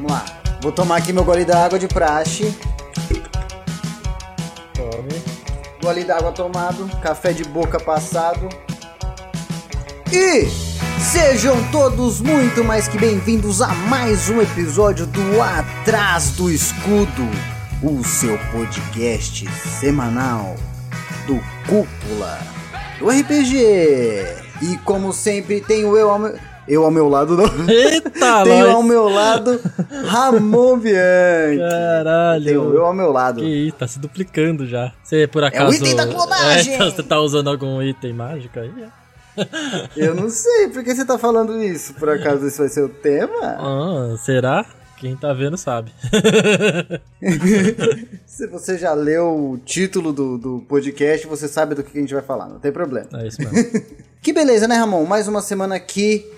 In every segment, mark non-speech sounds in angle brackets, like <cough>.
Vamos lá. Vou tomar aqui meu gole d'água de praxe. Tome. Gole d'água tomado, café de boca passado. E sejam todos muito mais que bem-vindos a mais um episódio do Atrás do Escudo, o seu podcast semanal do Cúpula do RPG. E como sempre, tenho eu ao meu, eu ao meu lado, não. Eita, <laughs> tenho nós. ao meu lado Ramon Bianchi. Caralho. Tenho eu ao meu lado. Isso, tá se duplicando já. Você por acaso. item da clonagem! <laughs> É, então você tá usando algum item mágico aí? <laughs> Eu não sei, por que você tá falando isso? Por acaso esse vai ser o tema? Ah, será? Quem tá vendo sabe. Se você já leu o título do, do podcast, você sabe do que a gente vai falar, não tem problema. É isso mesmo. Que beleza, né, Ramon? Mais uma semana aqui.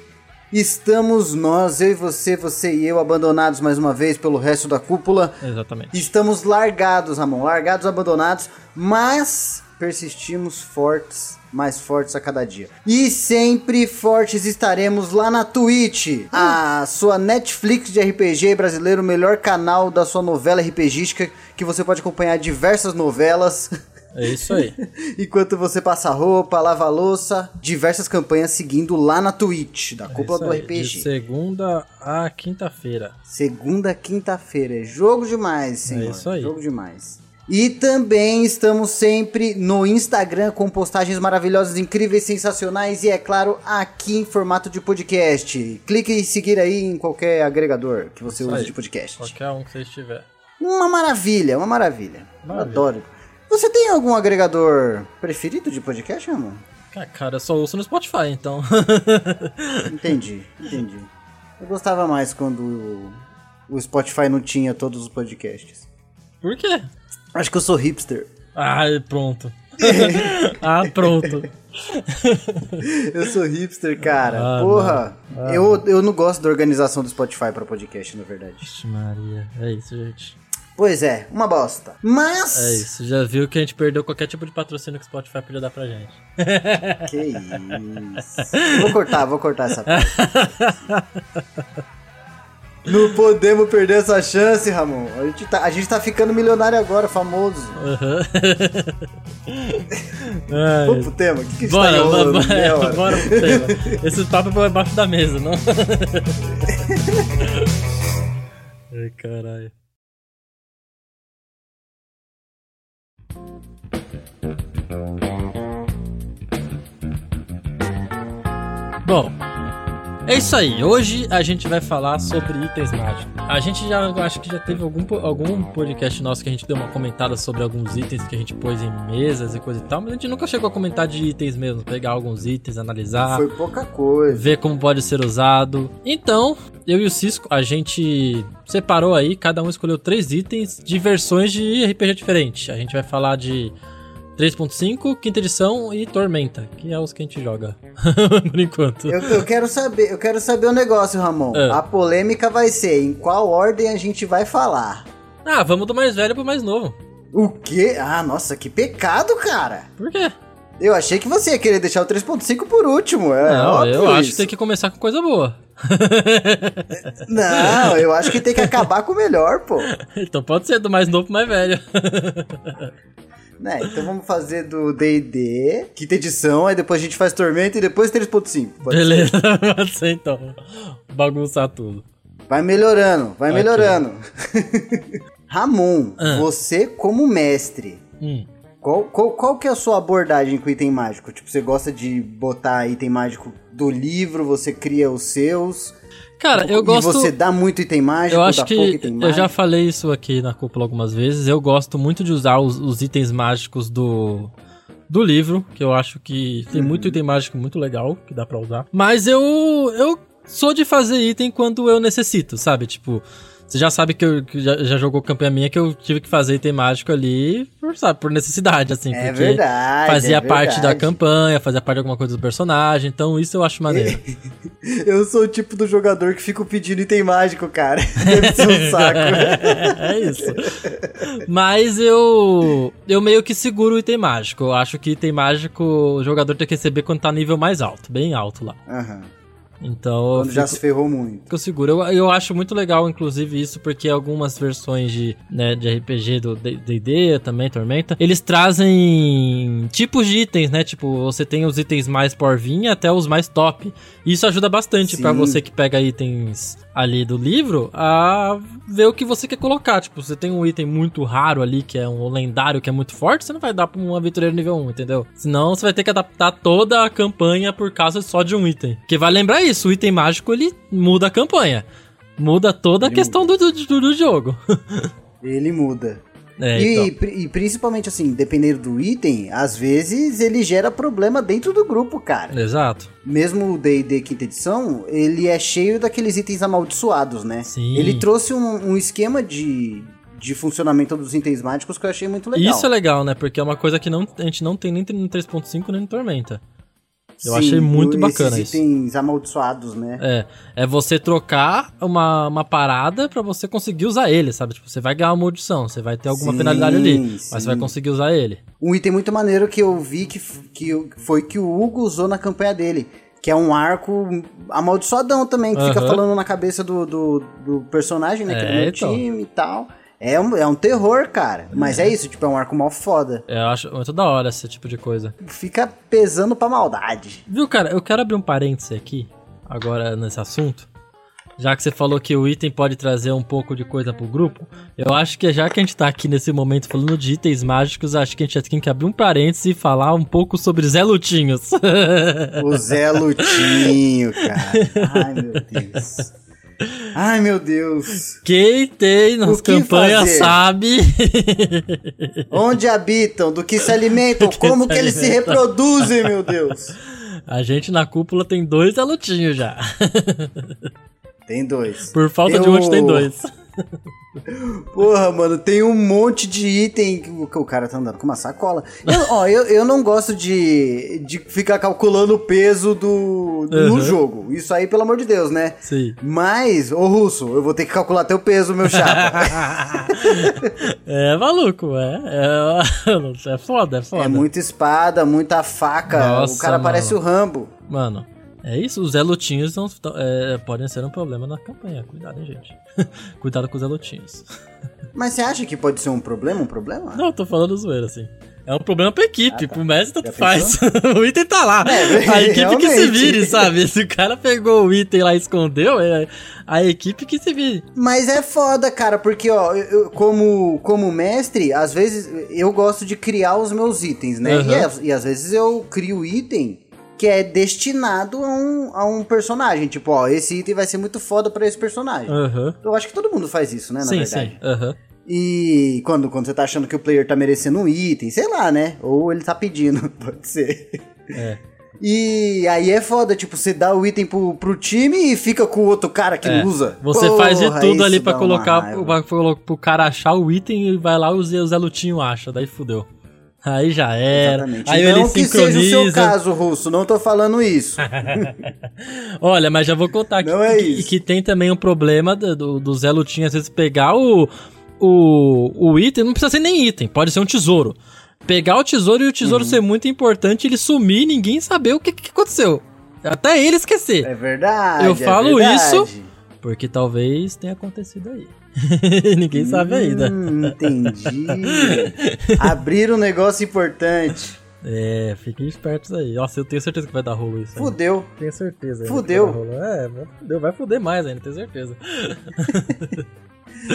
Estamos nós, eu e você, você e eu, abandonados mais uma vez pelo resto da cúpula. Exatamente. Estamos largados, Ramon, largados, abandonados, mas persistimos fortes, mais fortes a cada dia. E sempre fortes estaremos lá na Twitch, a sua Netflix de RPG brasileiro, o melhor canal da sua novela RPGística, que você pode acompanhar diversas novelas. <laughs> É isso aí. <laughs> Enquanto você passa roupa, lava a louça, diversas campanhas seguindo lá na Twitch, da É Cúpula isso do. RPG. De segunda a quinta-feira. Segunda, quinta-feira. É jogo demais, senhor. É isso aí. Jogo demais. E também estamos sempre no Instagram com postagens maravilhosas, incríveis, sensacionais e, é claro, aqui em formato de podcast. Clique em seguir aí em qualquer agregador que você use de podcast. Qualquer um que você estiver. Uma maravilha, uma maravilha. Maravilha. adoro. Você tem algum agregador preferido de podcast, amor? Ah, Cara, eu só ouço no Spotify, então. <laughs> Entendi, entendi. Eu gostava mais quando o- Spotify não tinha todos os podcasts. Por quê? Acho que eu sou hipster. Ah, pronto. <laughs> ah, pronto. Eu sou hipster, cara. Ah, Porra. Ah, eu, eu não gosto da organização do Spotify pra podcast, na verdade. Vixe, Maria. É isso, gente. Pois é, uma bosta. Mas. É isso. Já viu que a gente perdeu qualquer tipo de patrocínio que o Spotify podia dar pra gente. <laughs> Que isso. Vou cortar, vou cortar essa parte. <laughs> Não podemos perder essa chance, Ramon. A gente tá, a gente tá ficando milionário agora, famoso. <laughs> Ai, Vamos pro tema? O que, que a gente Bora, tá bora, Meia hora? bora pro tema. Esse papo é por baixo da mesa, não? Ai, caralho. Bom, é isso aí. Hoje a gente vai falar sobre itens mágicos. A gente já acho que já teve algum, algum podcast nosso que a gente deu uma comentada sobre alguns itens que a gente pôs em mesas e coisa e tal, mas a gente nunca chegou a comentar de itens mesmo, pegar alguns itens, analisar, Foi pouca coisa. ver como pode ser usado. Então, eu e o Cisco, a gente separou aí, cada um escolheu três itens de versões de RPG diferente. A gente vai falar de 3.5, quinta edição e Tormenta, que é os que a gente joga <laughs> por enquanto. Eu, eu quero saber, eu quero saber um negócio, Ramon. Ah. A polêmica vai ser em qual ordem a gente vai falar. Ah, vamos do mais velho pro mais novo. O quê? Ah, nossa, que pecado, cara. Por quê? Eu achei que você ia querer deixar o 3.5 por último. É Não, óbvio eu acho isso. que tem que começar com coisa boa. <laughs> Não, eu acho que tem que acabar com o melhor, pô. <laughs> então pode ser do mais novo pro mais velho. Né, então vamos fazer do D&D, quinta edição, aí depois a gente faz Tormenta e depois 3.5. Pode ser? Beleza, <laughs> pode ser então. Bagunçar tudo. Vai melhorando, vai Ok. melhorando. <laughs> Ramon, Ah. você como mestre, Hum. Qual, qual, qual que é a sua abordagem com item mágico? Tipo, você gosta de botar item mágico do livro, você cria os seus? Cara, eu gosto. E você dá muito item mágico, Eu acho que eu mágico? já falei isso aqui na cúpula algumas vezes. Eu gosto muito de usar os, os itens mágicos do do livro, que eu acho que tem muito item mágico muito legal que dá pra usar. Mas eu eu sou de fazer item quando eu necessito, sabe? Tipo, você já sabe que, eu, que já, já jogou campanha minha que eu tive que fazer item mágico ali, por, sabe, por necessidade, assim, É porque verdade, fazia é parte da verdade. campanha, fazia parte de alguma coisa do personagem, então isso eu acho maneiro. <laughs> Eu sou o tipo do jogador que fico pedindo item mágico, cara. <laughs> Deve ser um saco. <laughs> é isso. Mas eu. Eu meio que seguro o item mágico. Eu acho que item mágico o jogador tem que receber quando tá nível mais alto, bem alto lá. Aham. Então. Quando já fico- se ferrou muito. Fico seguro. Eu, eu acho muito legal, inclusive, isso, porque algumas versões de, né, de RPG do D&D, também, Tormenta, eles trazem tipos de itens, né? Tipo, você tem os itens mais porvinha até os mais top. E isso ajuda bastante pra você que pega itens ali do livro a ver o que você quer colocar. Tipo, você tem um item muito raro ali, que é um lendário, que é muito forte, você não vai dar pra um aventureiro nível 1, entendeu? Senão você vai ter que adaptar toda a campanha por causa só de um item. Que vai lembrar isso, o item mágico ele muda a campanha. Muda toda a Ele questão do, do, do- jogo. <laughs> Ele muda. É, e, então. pri- e principalmente assim, dependendo do item, às vezes ele gera problema dentro do grupo, cara. Exato. Mesmo o D&D quinta edição, ele é cheio daqueles itens amaldiçoados, né? Sim. Ele trouxe um, um esquema de, de funcionamento dos itens mágicos que eu achei muito legal. Isso é legal, né? Porque é uma coisa que não, a gente não tem nem no 3.5 nem no Tormenta. Eu Sim, achei muito bacana isso. itens amaldiçoados, né? É, é você trocar uma, uma parada pra você conseguir usar ele, sabe? Tipo, você vai ganhar uma maldição, você vai ter alguma Sim, finalidade ali, mas sim. você vai conseguir usar ele. Um item muito maneiro que eu vi que, que foi que o Hugo usou na campanha dele. Que é um arco amaldiçoadão também, que fica falando na cabeça do, do, do personagem, né? que é do É, meu então. time e tal. É um, é um terror, cara. Mas é isso, tipo, é um arco mal foda. Eu acho muito da hora esse tipo de coisa. Fica pesando pra maldade. Viu, cara? Eu quero abrir um parêntese aqui, agora nesse assunto. Já que você falou que o item pode trazer um pouco de coisa pro grupo, eu acho que já que a gente tá aqui nesse momento falando de itens mágicos, acho que a gente tem que abrir um parêntese e falar um pouco sobre Zé Lutinhos. O Zé <laughs> Lutinho, cara. Ai, meu Deus. Ai, meu Deus. Quem tem nas O campanhas sabe. <laughs> Onde habitam? Do que se alimentam? que Como se que eles se reproduzem, meu Deus? A gente na cúpula tem dois Zé Lutinhos já. Tem dois. Por falta Tem de um, gente tem o- dois. Porra, mano, tem um monte de item que o cara tá andando com uma sacola. Eu, ó, eu, eu não gosto de, de ficar calculando o peso do, no Uhum. jogo. Isso aí, pelo amor de Deus, né? Sim. Mas, ô Russo, eu vou ter que calcular teu peso, meu chapa. <laughs> é maluco, é. É, <laughs> é foda, é foda. é muita espada, muita faca. Nossa, o cara mano. parece o Rambo. Mano, é isso. Os Zé Lutinhos não, é, podem ser um problema na campanha. Cuidado, hein, gente. <laughs> Cuidado com os Zé Lutinhos. <laughs> Mas você acha que pode ser um problema? Um problema? Não, eu tô falando zoeira, assim. É um problema pra equipe, Ah, tá. pro mestre tanto faz. <laughs> o item tá lá. É, a equipe que se realmente. vire, sabe? Se o cara pegou o item lá e escondeu, é a equipe que se vire. Mas é foda, cara, porque, ó, eu, como, como mestre, às vezes eu gosto de criar os meus itens, né? Aham. E, às- e às vezes eu crio item que é destinado a um, a um personagem. Tipo, ó, esse item vai ser muito foda pra esse personagem. Aham. Eu acho que todo mundo faz isso, né, na Sim, verdade. sim. Aham. E quando, quando você tá achando que o player tá merecendo um item, sei lá, né? Ou ele tá pedindo, <laughs> pode ser. É. E aí é foda, tipo, você dá o item pro, pro time e fica com o outro cara que É. usa. Você faz de Porra, tudo ali pra colocar raiva. pra, pro cara achar o item e vai lá e o Zé Lutinho acha, daí fudeu. Aí já era. Exatamente. Aí não ele que seja o seu sincroniza. caso, Russo, não tô falando isso. <laughs> Olha, mas já vou contar que, Não é que, que tem também um problema do, do, Zé Lutinho às vezes pegar o, o, o item, não precisa ser nem item, pode ser um tesouro. Pegar o tesouro e o Uhum. tesouro ser muito importante, ele sumir e ninguém saber o que, que aconteceu. Até ele esquecer. É verdade. Eu é falo verdade. isso Porque talvez tenha acontecido aí. <laughs> ninguém sabe ainda. Hum, entendi. <laughs> Abrir um negócio importante. É, fiquem espertos aí. Nossa, eu tenho certeza que vai dar rolo isso. aí. Fudeu. Tenho certeza. ainda Fudeu. É, vai- fudeu. Vai fuder mais ainda, tenho certeza.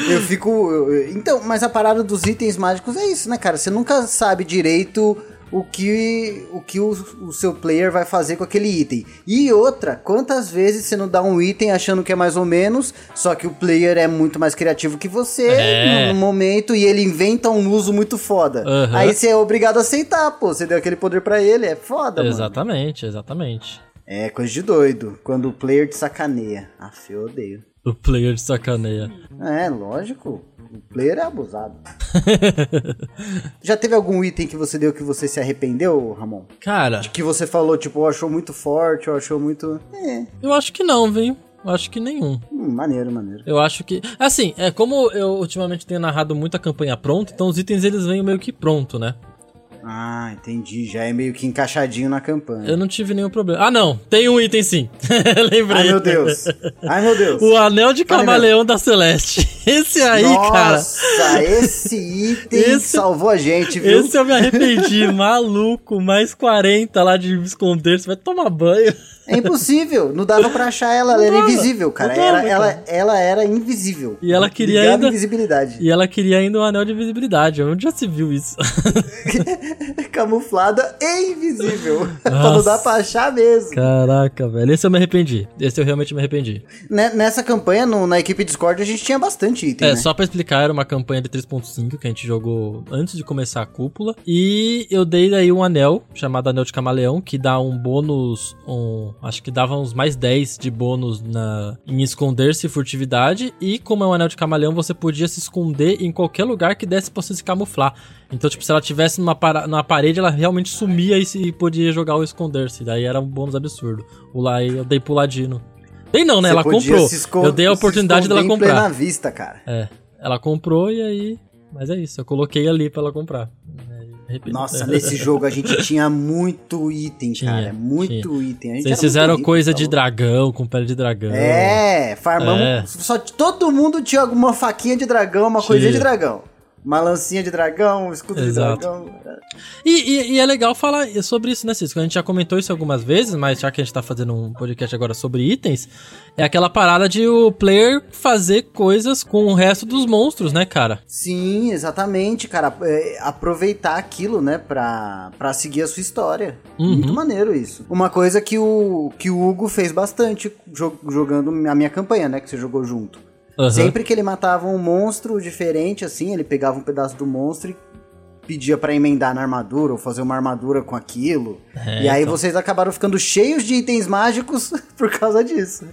Eu fico. eu- Então, mas a parada dos itens mágicos é isso, né, cara? Você nunca sabe direito o que o, que o, o seu player vai fazer com aquele item. E outra, quantas vezes você não dá um item achando que é mais ou menos, só que o player é muito mais criativo que você É. no, no momento e ele inventa um uso muito foda. Aham. Aí você é obrigado a aceitar, pô. Você deu aquele poder pra ele, é foda, mano. exatamente, exatamente. É coisa de doido. Quando o player te sacaneia. Aff, eu odeio. O player de sacaneia. É, lógico. O player é abusado. Já teve algum item que você deu que você se arrependeu, Ramon? Cara, Que você falou, tipo, ou achou muito forte, ou achou muito. É, eu acho que não, viu? Eu acho que nenhum. hum, maneiro, maneiro. Eu acho que. Assim, é como eu ultimamente tenho narrado muita campanha pronta, então os itens eles vêm meio que pronto, né? Ah, entendi. Já é meio que encaixadinho na campanha. Eu não tive nenhum problema. Ah, não. Tem um item sim. <laughs> Lembrei. Ai, meu Deus. Ai, meu Deus. O anel de camaleão da Celeste. <laughs> Esse aí, Nossa, cara. Nossa, esse item <laughs> Esse- salvou a gente, viu? Esse eu me arrependi, maluco. Mais 40 lá de me esconder. Você vai tomar banho. É impossível. Não dava pra achar ela. Ela era invisível, cara. dava, Era, ela, cara. ela era invisível. E ela queria ainda- invisibilidade. E ela queria ainda um anel de visibilidade. Onde já se viu isso? <laughs> Camuflada e invisível. <laughs> pra não dar pra achar mesmo. Caraca, velho. Esse eu me arrependi. Esse eu realmente me arrependi. Né- Nessa campanha, no- na equipe Discord, a gente tinha bastante item, É, né? só pra explicar, era uma campanha de 3.5 que a gente jogou antes de começar a cúpula. E eu dei daí um anel, chamado Anel de Camaleão, que dá um bônus. Um, acho que dava uns mais 10 de bônus na, em esconder-se e furtividade. E como é um anel de camaleão, você podia se esconder em qualquer lugar que desse pra você se camuflar. Então, tipo, se ela tivesse numa, para- numa parede, ela realmente sumia e, se, podia jogar o esconder-se. Daí era um bônus absurdo. O lá eu dei pro Ladino. Dei não, né? Você ela comprou. Eu dei a oportunidade dela comprar. plena vista, cara. É, ela comprou e aí. Mas é isso, eu coloquei ali pra ela comprar. Nossa, nesse jogo a gente tinha muito item, Tinha, cara. Muito item. A gente Vocês era fizeram rico, coisa tá de louco. dragão, com pele de dragão. É, farmamos. É. Só todo mundo tinha alguma faquinha de dragão, uma Tinha. coisinha de dragão. Uma lancinha de dragão, um escudo Exato. de dragão. E, e- e é legal falar sobre isso, né, Cisco? A gente já comentou isso algumas vezes, mas já que a gente tá fazendo um podcast agora sobre itens, é aquela parada de o player fazer coisas com o resto dos monstros, né, cara? Sim, exatamente, cara. É, aproveitar aquilo, né, pra, pra seguir a sua história. Uhum. Muito maneiro isso. Uma coisa que o, que o Hugo fez bastante jo- jogando a minha campanha, né, que você jogou junto. Aham. Sempre que ele matava um monstro diferente, assim, ele pegava um pedaço do monstro e pedia pra emendar na armadura ou fazer uma armadura com aquilo. É, e aí então. vocês acabaram ficando cheios de itens mágicos <laughs> por causa disso.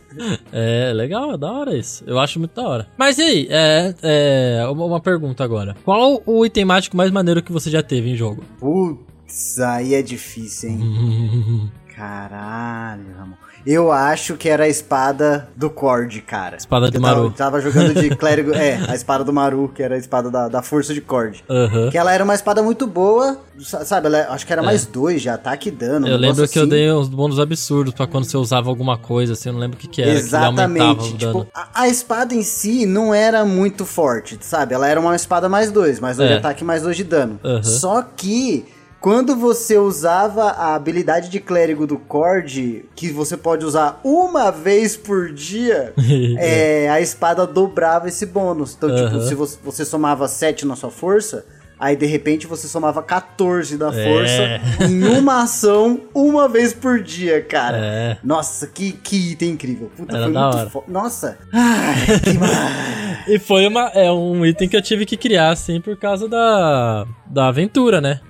É, legal, é da hora isso. Eu acho muito da hora. Mas e aí, é, é, uma, uma pergunta agora. Qual o item mágico mais maneiro que você já teve em jogo? Putz, aí é difícil, hein? <laughs> Caralho, Ramon. Eu acho que era a espada do Cord, cara. Espada do Eu tava- Maru. Tava, jogando de <laughs> clérigo. é, a espada do Maru, que era a espada da, da força de Cord. Aham. Que ela era uma espada muito boa, sa- sabe? Ela, acho que era mais dois de ataque e dano. É. Eu lembro que eu assim. dei uns bônus absurdos pra quando você usava alguma coisa, assim, eu não lembro o que que era, que Exatamente. dano. Tipo, a, a espada em si não era muito forte, sabe? Ela era uma espada mais dois, mais dois É. de ataque e mais dois de dano. Aham. Só que quando você usava a habilidade de clérigo do Cord, que você pode usar uma vez por dia, <laughs> é, a espada dobrava esse bônus. Então, tipo, Aham. se você, você somava 7 na sua força. Aí de repente você somava 14 da É. força <laughs> em uma ação uma vez por dia, cara. É. Nossa, que, que item incrível. Puta, Era foi muito foda. Nossa. Ai, que. <laughs> E foi uma, é um item que eu tive que criar, assim, por causa da, da aventura, né?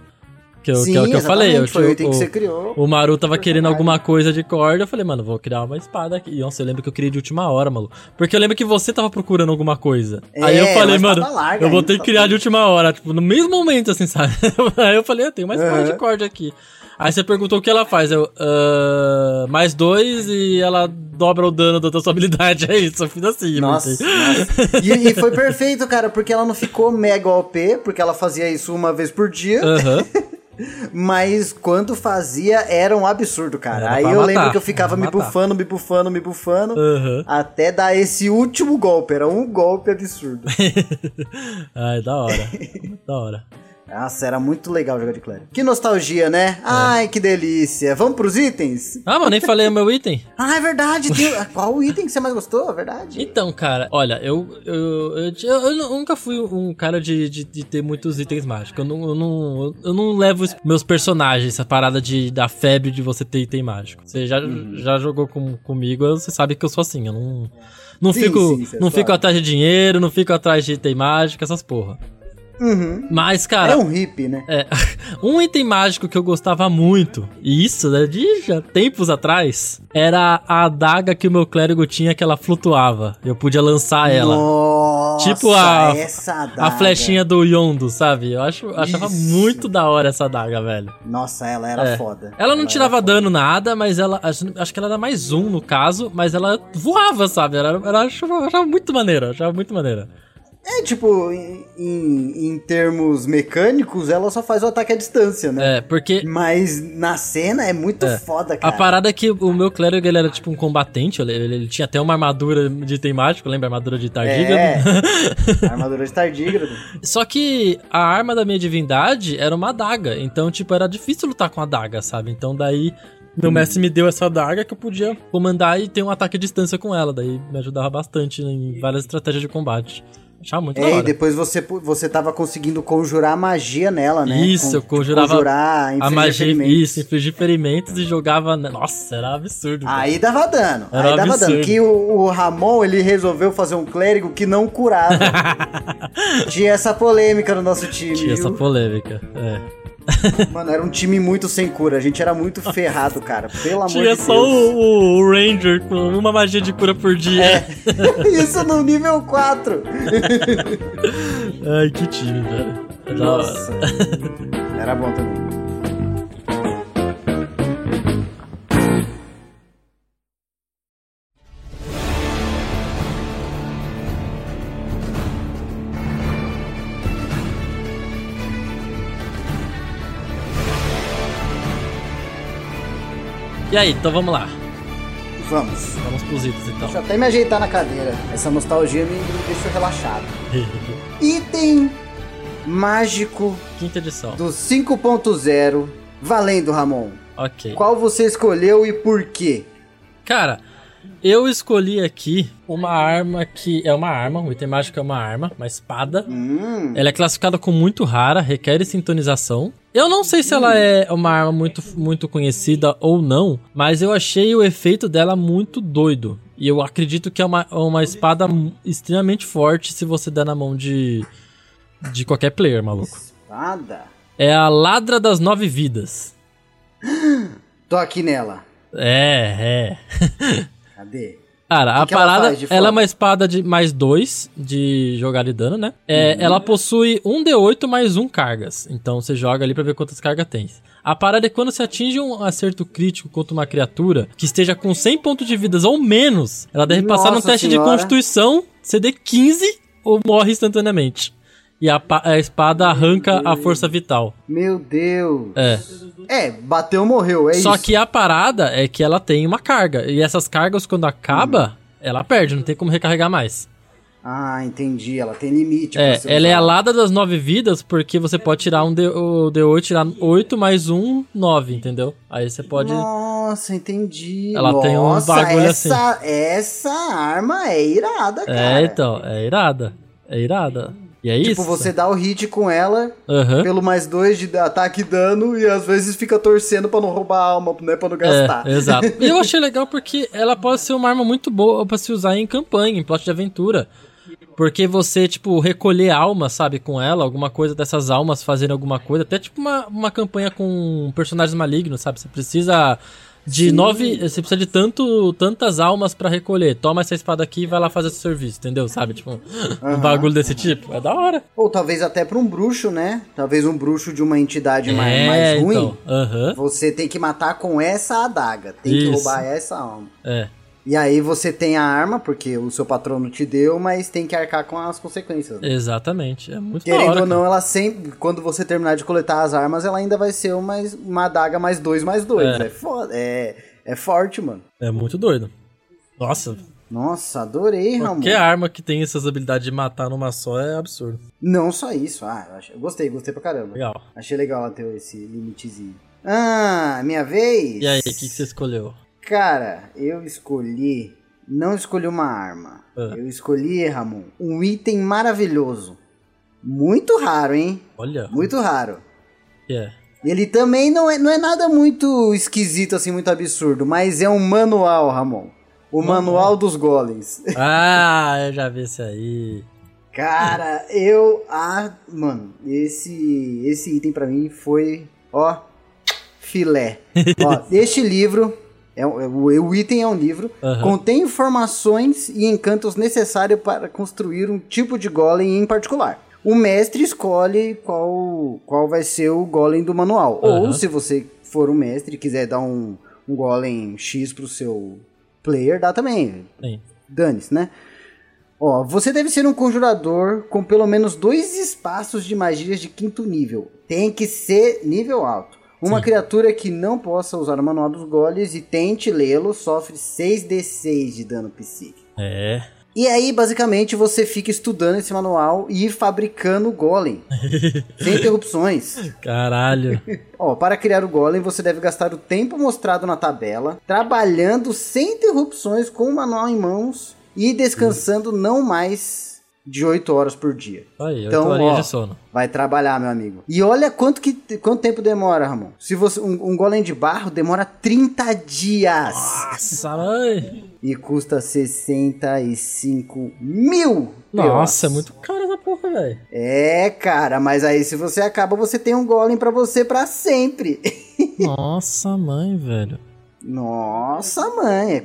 Que, eu, que é o que eu falei. Eu, foi o item que você criou. O Maru tava querendo alguma coisa de corda, eu falei, mano, vou criar uma espada aqui. E nossa, eu lembro que eu criei de última hora, maluco. Porque eu lembro que você tava procurando alguma coisa. É, Aí eu falei, mano, larga eu vou ter que criar de última hora, tipo, no mesmo momento, assim, <laughs> sabe? Aí eu falei, eu tenho uma espada Aham. de corda aqui. Aí você perguntou o que ela faz. Eu, "Ah, mais dois e ela dobra o dano da sua habilidade. <laughs> É isso, eu fiz assim. Nossa, nossa. E, e foi perfeito, cara, porque ela não ficou mega OP, porque ela fazia isso uma vez por dia. Aham. <laughs> Mas quando fazia, era um absurdo, cara. Era Aí eu matar, lembro que eu ficava me bufando, me bufando, me bufando. Aham. Até dar esse último golpe. Era um golpe absurdo. <laughs> Ai, da hora. da hora. Nossa, era muito legal jogar de clérigo. Que nostalgia, É. né? Ai, que delícia. Vamos pros itens? Ah, mas nem falei o meu item. <laughs> Ah, é verdade. tem- Qual o item que você mais gostou? É verdade. Então, cara, olha, eu, eu, eu, eu- eu nunca fui um cara de, de, de ter muitos itens mágicos. Eu não, eu não, eu não levo meus personagens, essa parada de, da febre de você ter item mágico. Você já, Uhum. já jogou com, comigo, você sabe que eu sou assim. Eu não, não, Sim, fico, sim, não sabe. fico atrás de dinheiro, não fico atrás de item mágico, essas porra. Uhum. Mas, cara, É um hippie, né? é, <laughs> um item mágico que eu gostava muito, e isso, né, de já tempos atrás, era a adaga que o meu clérigo tinha que ela flutuava. Eu podia lançar ela. Nossa, Tipo a- A flechinha do Yondo, sabe? Eu acho, achava Isso. muito da hora essa adaga, velho. Nossa, ela era É. foda. Ela não era tirava dano nada, mas ela. Acho, acho que ela era mais um no caso, mas ela voava, sabe? Era, era, achava, achava muito maneira, achava muito maneira. É, tipo, em, em, em termos mecânicos, ela só faz o ataque à distância, né? É, porque Mas na cena é muito É. foda, a cara. parada é que o meu clérigo ele era tipo um combatente, ele, ele- ele tinha até uma armadura de item mágico, lembra? Armadura de tardígrado. É. <laughs> Armadura de tardígrado. Só que a arma da minha divindade era uma adaga, então, tipo, era difícil lutar com a adaga, sabe? Então daí. Meu mestre me deu essa adaga que eu podia comandar e ter um ataque à distância com ela. Daí me ajudava bastante em várias estratégias de combate. Achava muito É, e depois você, você tava conseguindo conjurar magia nela, né? Isso, eu conjurava Conjurar, A magia, ferimentos. isso, infligir ferimentos e jogava. Nossa, era absurdo. velho. Aí dava dano. Era aí dava absurdo. dano. Que o, o Ramon, ele resolveu fazer um clérigo que não curava. <laughs> Tinha essa polêmica no nosso time, Tinha essa viu? polêmica. É. <laughs> Mano, era um time muito sem cura. A gente era muito ferrado, cara. Pelo amor Tinha de só Deus. o, o- o Ranger com uma magia de cura por dia. É. <laughs> Isso no nível 4. Ai, que time, velho. Nossa. Era bom também. E aí, então vamos lá. Vamos. Vamos pros itens então. Deixa eu até me ajeitar na cadeira. Essa nostalgia me, deixou relaxado. <laughs> Item mágico Quinta edição. do 5.0. Valendo, Ramon. Ok. Qual você escolheu e por quê? Cara, eu escolhi aqui uma arma que é uma arma, o item mágico é uma arma, uma espada. Hum, Ela é classificada como muito rara, requer sintonização. Eu não sei se ela é uma arma muito, muito conhecida ou não, mas eu achei o efeito dela muito doido. E eu acredito que é uma, uma espada extremamente forte se você der na mão de, de qualquer player, maluco. espada. É a Ladra das Nove Vidas. Tô aqui nela. É, é. <laughs> Cadê? Cara, a ela parada, de ela é uma espada de mais dois de jogar de dano, né? É, Uhum. Ela possui um D8 mais um cargas. Então você joga ali pra ver quantas cargas tem. A parada é quando você atinge um acerto crítico contra uma criatura que esteja com 100 pontos de vidas ou menos, ela deve passar no Nossa teste senhora. de constituição, CD 15 ou morre instantaneamente. E a, a espada arranca a força vital. Meu Deus. É. É, bateu, morreu. É Só isso. que a parada é que ela tem uma carga. E essas cargas, quando acaba, ela perde, não tem como recarregar mais. Ah, entendi. Ela tem limite. É, ela é usar. a lada das nove vidas, porque você pode tirar um D, o D8, tirar 8 mais um, 9, entendeu? Aí você pode. Nossa, entendi. Ela tem um Nossa, bagulho essa, Essa arma é irada, cara. É, então, é irada. É irada. E é Tipo, isso. você dá o hit com ela Aham. pelo mais dois de ataque e dano e às vezes fica torcendo pra não roubar a alma, né? Pra não gastar. É, exato. <laughs> E eu achei legal porque ela pode ser uma arma muito boa pra se usar em campanha, em plot de aventura. Porque você, tipo, recolher almas, sabe, com ela, alguma coisa dessas almas fazendo alguma coisa, até tipo uma, uma campanha com personagens malignos, sabe? Você precisa de Sim. nove. Você precisa de tanto, tantas almas pra recolher. Toma essa espada aqui e vai lá fazer seu serviço, entendeu? Sabe? Tipo, um Aham. bagulho desse tipo. É da hora. Ou talvez até pra um bruxo, né? Talvez um bruxo de uma entidade mais, é, mais ruim. então. Aham. Você tem que matar com essa adaga. Tem que Isso. roubar essa alma. É. E aí você tem a arma, porque o seu patrono te deu, mas tem que arcar com as consequências. né? Exatamente. É muito Querendo hora, ou não, ela sempre. Quando você terminar de coletar as armas, ela ainda vai ser uma, uma adaga mais dois, mais dois. É. É, foda. É, é forte, mano. É muito doido. Nossa, Nossa, adorei, Ramon. qualquer arma que tem essas habilidades de matar numa só é absurdo. Não só isso. Ah, eu, achei- eu gostei, gostei pra caramba. Legal. Achei legal ela ter esse limitezinho. Ah, minha vez? E aí, o que, que você escolheu? Cara, eu escolhi. Não escolhi uma arma. Ah. Eu escolhi, Ramon, um item maravilhoso. Muito raro, hein? Olha, Muito raro. que é. Ele também não é, não é nada muito esquisito, assim, muito absurdo, mas é um manual, Ramon. O Manual. manual dos golems. <laughs> Ah, eu já vi esse aí. Cara, eu. Ah, mano, esse, esse item pra mim foi. Ó, filé. <laughs> ó, este livro. É, é- o, item é um livro. Aham. Contém informações e encantos necessários para construir um tipo de golem em particular. O mestre escolhe qual, qual vai ser o golem do manual. Ou, Aham. se você for um mestre e quiser dar um, um golem X pro seu player, dá também. Dane-se, né? Ó, você deve ser um conjurador com pelo menos dois espaços de magias de quinto nível. Tem que ser nível alto. Uma Sim. criatura que não possa usar o manual dos goles e tente lê-lo sofre 6d6 de dano psíquico. É. E aí, basicamente, você fica estudando esse manual e fabricando o golem. <laughs> sem interrupções. Caralho. <laughs> Ó, para criar o golem, você deve gastar o tempo mostrado na tabela, trabalhando sem interrupções com o manual em mãos e descansando não mais de 8 horas por dia. Aí, Então, ó, de sono. Vai trabalhar, meu amigo. E olha quanto, que, quanto tempo demora, Ramon. Se você um, um golem de barro demora 30 dias Nossa, mãe. e custa 65 mil. Nossa, é muito caro essa porra, velho. É, cara, mas aí se você acaba, você tem um golem pra você pra sempre. <laughs> Nossa, mãe, velho. Nossa, mãe, é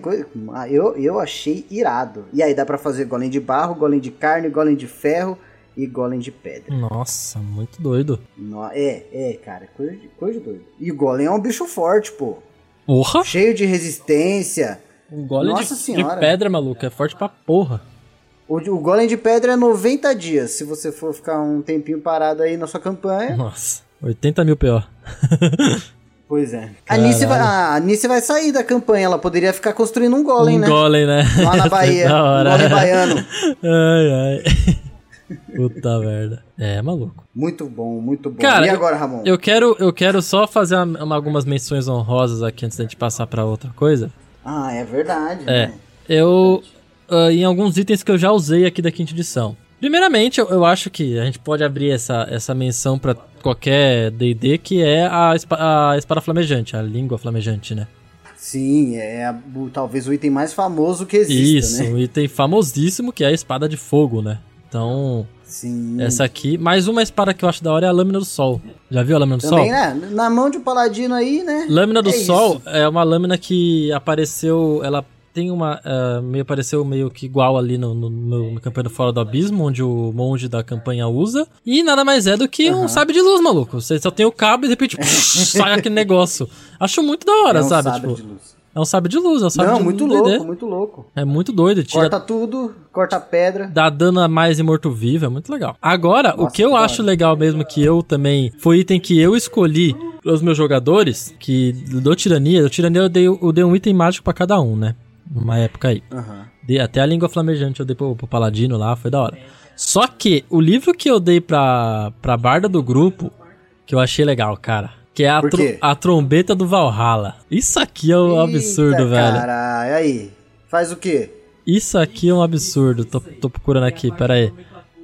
ah, eu, eu achei irado. E aí dá pra fazer golem de barro, golem de carne, golem de ferro e golem de pedra. Nossa, muito doido. No- é, é, cara, coisa de, coisa de doido. E golem é um bicho forte, pô. Porra! Cheio de resistência. Um golem Nossa de, senhora. de pedra, maluco. É forte pra porra. O, o golem de pedra é 90 dias. Se você for ficar um tempinho parado aí na sua campanha. Nossa. 80 mil PO. <laughs> Pois é. A Nice, vai, a Nice vai sair da campanha. Ela poderia ficar construindo um golem, um né? golem, né? Lá na <laughs> Bahia. da um hora. golem baiano. Ai, ai. <laughs> Puta merda. É, maluco. Muito bom, muito bom. Cara, e agora, Ramon? Eu quero, eu quero só fazer uma- uma- algumas menções honrosas aqui antes da gente passar pra outra coisa. Ah, é verdade. É. né? Eu. ah, em alguns itens que eu já usei aqui da quinta edição. Primeiramente, eu, eu acho que a gente pode abrir essa, essa menção pra qualquer DD, que é a, a espada flamejante, a língua flamejante, né? Sim, é a- o- talvez o item mais famoso que exista, Isso, né? um item famosíssimo que é a espada de fogo, né? Então, Sim. essa aqui. Mais uma espada que eu acho da hora é a lâmina do sol. Já viu a lâmina do Também, sol? né? Na mão de um paladino aí, né? Lâmina do É Sol isso. é uma lâmina que apareceu. Ela tem uma. ah, meio apareceu meio que igual ali no, no, no, no campanha do Fora do Abismo, onde o monge da campanha usa. E nada mais é do que um sabre de luz, maluco. Você só tem o cabo e de repente <laughs> sai aquele negócio. Acho muito da hora, é um sabe? sabre Tipo, de luz. é um sabre de luz, é um sabre Não, de muito luz louco, D&D. muito louco. É muito doido. Tira, Corta tudo, corta pedra. dá dano a mais em morto-vivo, é muito legal. Agora, o Nossa, que eu da acho legal mesmo, que eu também. Foi item que eu escolhi pros meus jogadores, que do Tirania, do Tirania eu dei, eu dei um item mágico pra cada um, né? Numa época aí. Dei até a língua flamejante eu dei pro, pro Paladino lá, foi da hora. Só que o livro que eu dei pra, pra barda do grupo, que eu achei legal, cara. Que é a, tro- a trombeta do Valhalla. Isso aqui é um absurdo, Eita, velho. Caralho, aí. Faz o quê? Isso aqui é um absurdo. Tô, tô procurando aqui, pera aí.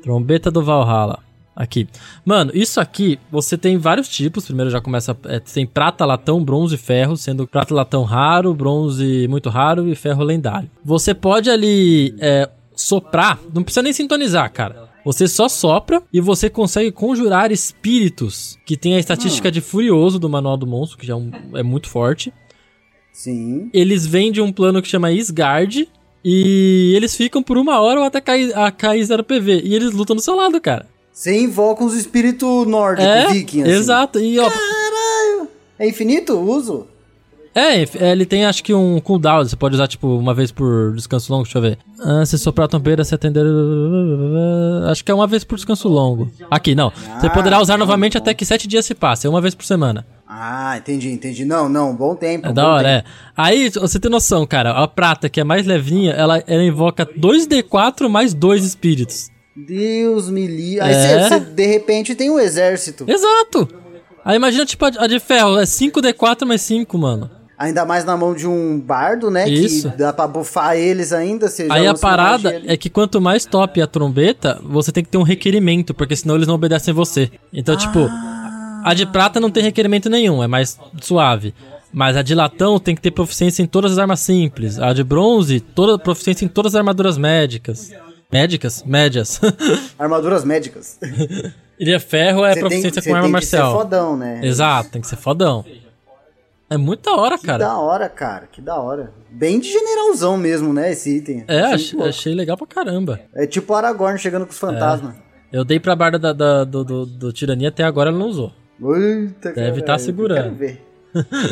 Trombeta do Valhalla. Aqui. Mano, isso aqui, você tem vários tipos. Primeiro já começa. é, tem prata, latão, bronze e ferro, sendo prata latão raro, bronze muito raro e ferro lendário. Você pode ali é, soprar, não precisa nem sintonizar, cara. Você só sopra e você consegue conjurar espíritos, que tem a estatística de furioso do Manual do Monstro, que já é, um- é muito forte Sim. eles vêm de um plano que chama Isgard. E eles ficam por uma hora ou até cair, a cair 0 PV. E eles lutam do seu lado, cara. Você invoca uns espíritos nórdicos, É, viking, assim. exato. E, ó, Caralho. É infinito o uso? é, é, ele tem acho que um cooldown. Você pode usar, tipo, uma vez por descanso longo. Deixa eu ver. Ah, se soprar a tombeira, se atender. Acho que é uma vez por descanso longo. Aqui, não. Você poderá usar novamente até que 7 dias se passe. É uma vez por semana. Ah, entendi, entendi. Não, não, bom tempo. É da hora, tempo. é. Aí, você tem noção, cara. A prata, que é mais levinha, ela, ela invoca 2d4 mais 2 espíritos. Deus me livre. Aí É. você, de repente, tem um exército. Exato! Aí imagina, tipo, a de ferro, é 5d4 mais 5, mano. Ainda mais na mão de um bardo, né? Isso. Que dá pra bufar eles ainda. Aí a parada é que quanto mais top a trombeta, você tem que ter um requerimento, porque senão eles não obedecem você. Então, tipo, a de prata não tem requerimento nenhum, é mais suave. Mas a de latão tem que ter proficiência em todas as armas simples. A de bronze, toda proficiência em todas as armaduras médicas. Médicas? Médias. <laughs> Armaduras médicas. e a ferro é proficiência com arma tem que ser marcial. fodão, né? Exato, tem que ser fodão. É muito da hora, Que cara. da hora, cara. Que da hora. Bem de generalzão mesmo, né? Esse item. É, Achei achei, legal pra caramba. É tipo o Aragorn chegando com os fantasmas. Eu dei pra barda da, da- do, do, do Tirania até agora ela não usou. Eita, Deve caralho. tá segurando. Quero ver.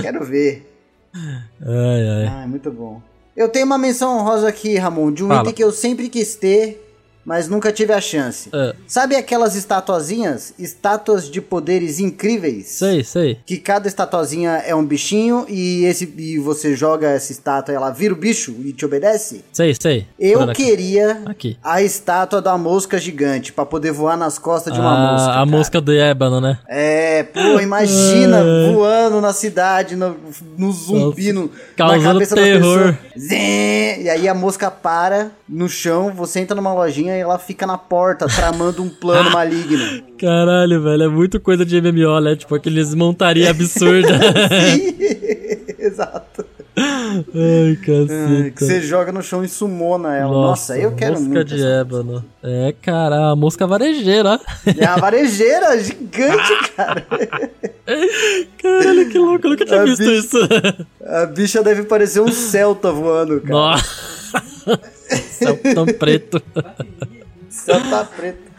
Quero <laughs> ver. Ai, ai. Ah, muito bom. Eu tenho uma menção honrosa aqui, Ramon, de um Fala. item que eu sempre quis ter mas nunca tive a chance. É. Sabe aquelas estatuazinhas? Estátuas de poderes incríveis? Sei, sei. Que cada estatuazinha é um bichinho e esse e você joga essa estátua e ela vira o bicho e te obedece? Sei, sei. Eu queria Aqui. a estátua da mosca gigante pra poder voar nas costas de uma Ah, mosca. A cara. mosca do ébano, né? É, pô, imagina <laughs> voando na cidade, no, no zumbi, no, na cabeça terror. da pessoa. Zé, e aí a mosca para no chão, você entra numa lojinha e ela fica na porta, tramando um plano <laughs> maligno. Caralho, velho, é muito coisa de MMO, né? Tipo, aqueles montaria absurda. <laughs> <laughs> Exato. Ai, que caceta. você joga no chão e sumona ela. Nossa, eu quero mosca muito. de essa ébano. É, cara, a mosca varejeira. É uma varejeira gigante, cara. Caralho, que louco, eu nunca tinha A visto bicha- isso. A bicha deve parecer um Celta voando, cara. Nossa. Céu tão preto. Celta preto.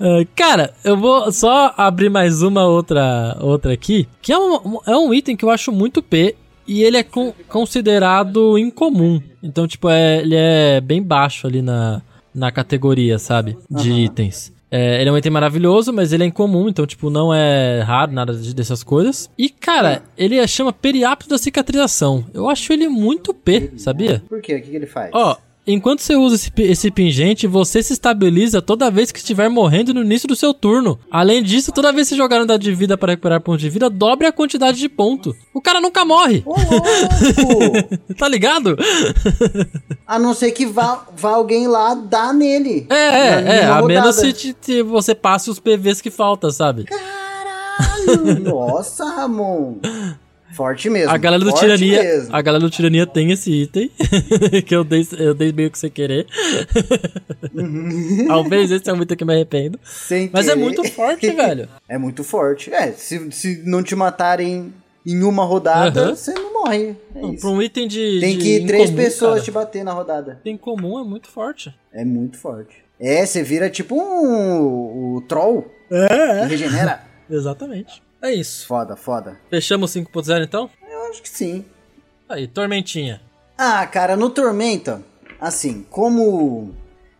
É, Cara, eu vou só abrir mais uma outra, outra aqui, que é um, é um item que eu acho muito P e ele é con- considerado incomum. Então, tipo, é, ele é bem baixo ali na, na categoria, sabe? De itens. É, ele é um item maravilhoso, mas ele é incomum, então, tipo, não é raro, nada de- dessas coisas. E, cara, ele é- chama periapto da cicatrização. Eu acho ele muito P, sabia? Por quê? O que, que ele faz? Ó, enquanto você usa esse, esse pingente, você se estabiliza toda vez que estiver morrendo no início do seu turno. Além disso, toda vez que você jogar um dado de vida para recuperar pontos de vida, dobre a quantidade de ponto. O cara nunca morre. Ô, louco! <laughs> tá ligado? A não ser que vá, vá alguém lá dar nele. É, é, é. A menos se, te- te- você passe os PVs que faltam, sabe? Caralho! <laughs> Nossa, Ramon. Forte mesmo. A galera do Tirania, mesmo. a galera do Tirania tem esse item <laughs> que eu dei, eu dei meio que sem querer. Talvez esse é um item que eu me arrependo. Sem Mas é querer. muito forte, velho. <laughs> É muito forte. É, se, se não te matarem em uma rodada, Aham. você não morre. É Pra isso. um item de. Tem de que ir três pessoas cara, te bater na rodada. Item comum é muito forte. É muito forte. É, você vira tipo um o troll É, que regenera. <laughs> Exatamente. É isso. Foda, foda. Fechamos 5.0 então? Eu acho que sim. Aí, Tormentinha. Ah, cara, no Tormenta, assim, como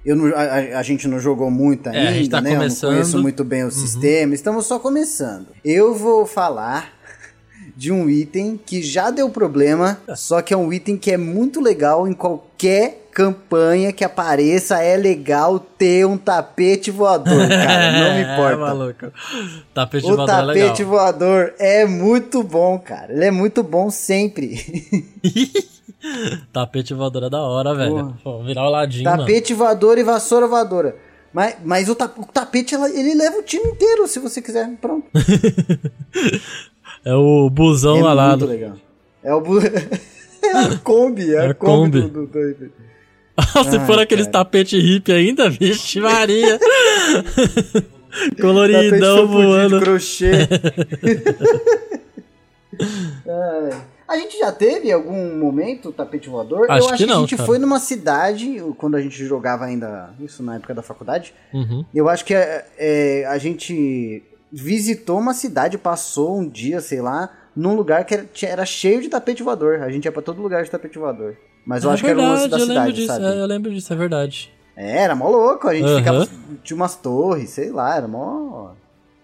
eu não- a, a- gente não jogou muito ainda, É, a gente tá né? Eu começando. Uhum. não conheço muito bem o sistema, estamos só começando. Eu vou falar de um item que já deu problema, só que é um item que é muito legal em qualquer campanha que apareça, é legal ter um tapete voador, cara, não <laughs> me É, importa. maluco. Tapete O voador é legal. tapete voador é muito bom, cara. Ele é muito bom sempre. <laughs> Tapete voador é da hora, velho. Pô, virar o ladinho, mano. Tapete voador e vassoura voadora. Mas, mas o, ta- o tapete, ela- ele leva o time inteiro, se você quiser. Pronto. <laughs> É o busão é alado. muito legal. É o... bu- é a Kombi, é, É a a Kombi, Kombi. do... do, do- <laughs> Se Ai, for aqueles cara. tapete hippie ainda, vixe Maria. <laughs> Coloridão voando. de crochê. <laughs> A gente já teve algum momento tapete voador? Acho Eu acho que que, não, a gente cara. foi numa cidade, quando a gente jogava ainda, isso na época da faculdade, Uhum. Eu acho que é, é, a gente visitou uma cidade, passou um dia, sei lá, num lugar que era, era cheio de tapete voador. A gente ia pra todo lugar de tapete voador. Mas eu é acho que era o lance verdade, da eu lembro cidade, disso. sabe? É, eu lembro disso, é verdade. É, era mó louco. A gente ficava. Tinha umas torres, sei lá, era mó.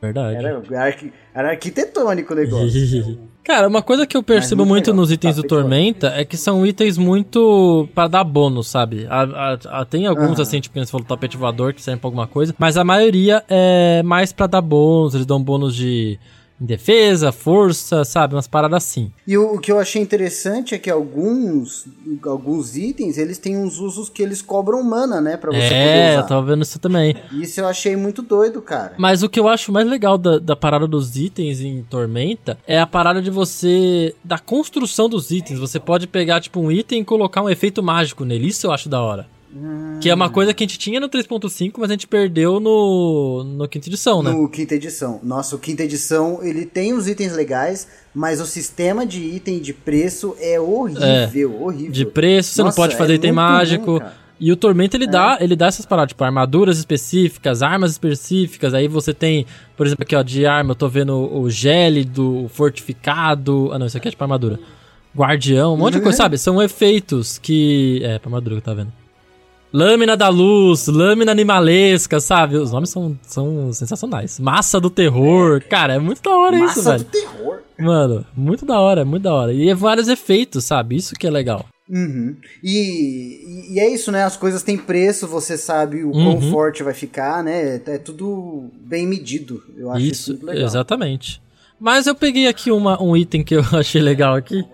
Verdade. Era, era arquitetônico o negócio. <laughs> Cara, uma coisa que eu percebo muito muito legal. nos itens do Tapete voador. Tormenta é que são itens muito pra dar bônus, sabe? A- a- a- tem alguns, assim, tipo, você falou, tapete voador, que servem pra alguma coisa, mas a maioria é mais pra dar bônus, eles dão bônus de em defesa, força, sabe? Umas paradas assim. E o, que eu achei interessante é que alguns, alguns itens, eles têm uns usos que eles cobram mana, né? Pra você é, poder eu usar. tava vendo isso também. Isso eu achei muito doido, cara. Mas o que eu acho mais legal da, da parada dos itens em Tormenta é a parada de você. da construção dos itens. Você pode pegar, tipo, um item e colocar um efeito mágico nele. Isso eu acho da hora. Que é uma coisa que a gente tinha no 3.5, mas a gente perdeu no, no quinta edição, né? No quinta edição. Nossa, o quinta edição, ele tem os itens legais, mas o sistema de item de preço é horrível, horrível. De preço, você Nossa, não pode fazer é item mágico. cara. e o Tormento ele dá, ele dá essas paradas, tipo, armaduras específicas, armas específicas. Aí você tem, por exemplo, aqui, ó, de arma, eu tô vendo o gélido, o fortificado. Ah, não, isso aqui é tipo armadura. Guardião, um monte de coisa, sabe? São efeitos que. É, pra armadura que tava vendo. Lâmina da Luz, Lâmina Animalesca, sabe? Os nomes são, são sensacionais. Massa do Terror. Cara, é muito da hora Massa isso, velho. do terror. Mano, muito da hora, muito da hora. E é vários efeitos, sabe? Isso que é legal. Uhum. E, e- é isso, né? As coisas têm preço, você sabe o quão Uhum. forte vai ficar, né? É tudo bem medido. Eu acho isso, Isso, legal. exatamente. Mas eu peguei aqui uma, um item que eu <laughs> achei legal aqui,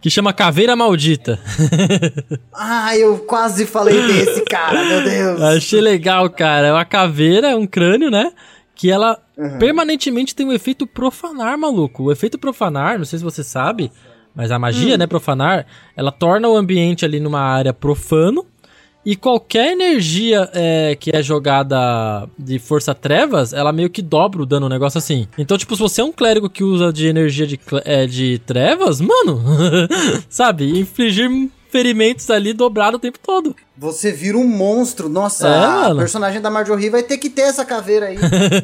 que chama Caveira Maldita. <laughs> Ah, eu quase falei desse, cara, meu Deus. achei legal, cara. É uma caveira, um crânio, né? Que ela Uhum. permanentemente tem o efeito profanar, maluco. O efeito profanar, não sei se você sabe, mas a magia, Hum. né, profanar, ela torna o ambiente ali numa área profano. E qualquer energia é, que é jogada de força trevas, ela meio que dobra o dano, um negócio assim. Então, tipo, se você é um clérigo que usa de energia de, é, de trevas, mano, <laughs> sabe? Infligir ferimentos ali dobrado o tempo todo. Você vira um monstro. Nossa, É, a mano. personagem da Marjorie vai ter que ter essa caveira aí.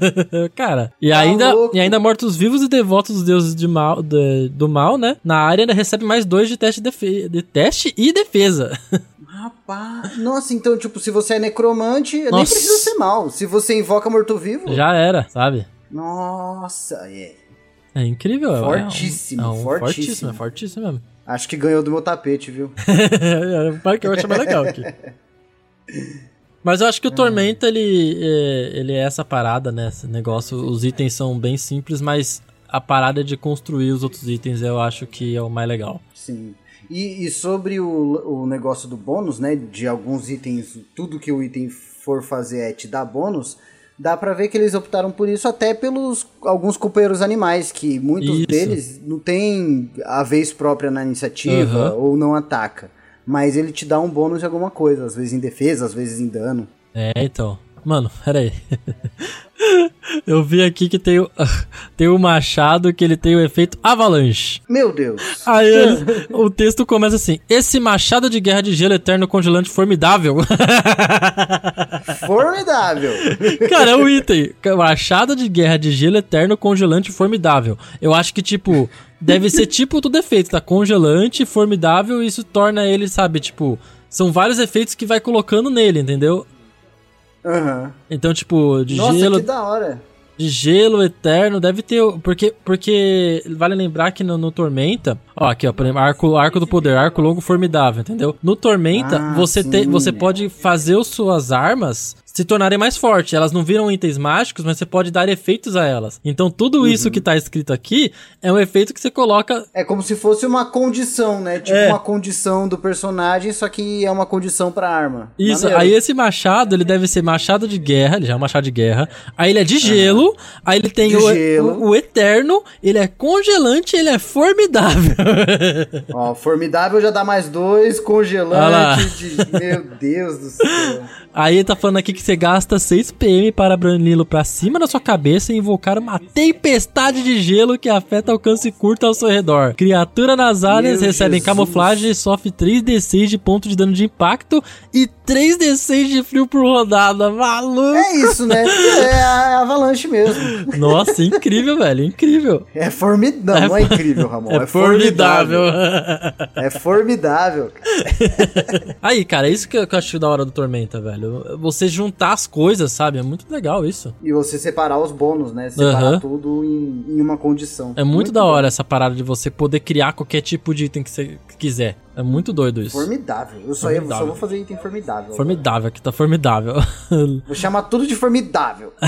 <laughs> Cara, e Tá ainda, louco. e ainda mortos-vivos e devotos dos deuses de mal, de- do mal, né? Na área ainda recebe mais dois de teste, de de teste e defesa. <laughs> Rapaz. Nossa, então, tipo, se você é necromante, nem Nossa. precisa ser mal. Se você invoca morto-vivo. Já era, sabe? Nossa, é. É incrível. é um- Fortíssimo, é um, fortíssimo. fortíssimo. É fortíssimo mesmo. Acho que ganhou do meu tapete, viu? <laughs> Para que eu acho mais legal aqui. Mas eu acho que o <laughs> Tormenta, ele é, ele é essa parada, né? Esse negócio, os itens são bem simples, mas a parada de construir os outros itens eu acho que é o mais legal. Sim. E, e sobre o, o negócio do bônus, né? De alguns itens, tudo que o item for fazer é te dar bônus. Dá pra ver que eles optaram por isso até pelos alguns companheiros animais, que muitos Isso. deles não tem a vez própria na iniciativa Aham. ou não ataca. Mas ele te dá um bônus de alguma coisa, às vezes em defesa, às vezes em dano. É, então. Mano, pera aí. <laughs> Eu vi aqui que tem o, <laughs> tem o machado que ele tem o efeito avalanche. Meu Deus! Aí <laughs> o texto começa assim: Esse machado de guerra de gelo eterno congelante formidável. <laughs> Formidável! Cara, é o item. Machado de guerra de gelo eterno congelante formidável. Eu acho que, tipo, deve ser tipo do defeito, tá? Congelante, formidável, e isso torna ele, sabe, tipo. São vários efeitos que vai colocando nele, entendeu? Aham. Então, tipo, de Nossa, gelo. que da hora! De gelo eterno, deve ter. Porque, porque vale lembrar que no, no Tormenta. Ó, aqui, ó, por exemplo, arco, arco do poder, arco longo formidável, entendeu? No Tormenta, Ah, você, sim. te, você pode fazer as suas armas se tornarem mais fortes. Elas não viram itens mágicos, mas você pode dar efeitos a elas. Então, tudo Uhum. isso que tá escrito aqui é um efeito que você coloca. É como se fosse uma condição, né? Tipo É. uma condição do personagem, só que é uma condição pra arma. Isso, Maneiro. aí esse machado, ele deve ser machado de guerra, ele já é um machado de guerra. Aí ele é de gelo, aí ele tem o, o, o eterno, ele é congelante, ele é formidável. <laughs> Ó, formidável já dá mais dois, congelante de... Meu Deus do céu. Aí ele tá falando aqui que você gasta 6 PM para branilo pra cima da sua cabeça e invocar uma tempestade de gelo que afeta alcance curto ao seu redor. Criatura nas áreas Meu recebem Jesus. camuflagem e sofre 3d6 de ponto de dano de impacto e 3d6 de frio por rodada. Maluco! É isso, né? É a avalanche mesmo. Nossa, incrível, velho, incrível. É formidável. Não, não é incrível, Ramon. É, formidável. É formidável. <laughs> Aí, cara, é isso que eu acho da hora do Tormenta, velho. Você juntar as coisas, sabe? É muito legal isso. E você separar os bônus, né? Separar Aham. tudo em, em uma condição. É muito, da bom. hora essa parada de você poder criar qualquer tipo de item que você quiser. É muito doido isso. Formidável. Eu só, Formidável. só vou fazer item formidável. Formidável, aqui tá formidável. <laughs> Vou chamar tudo de formidável. <laughs>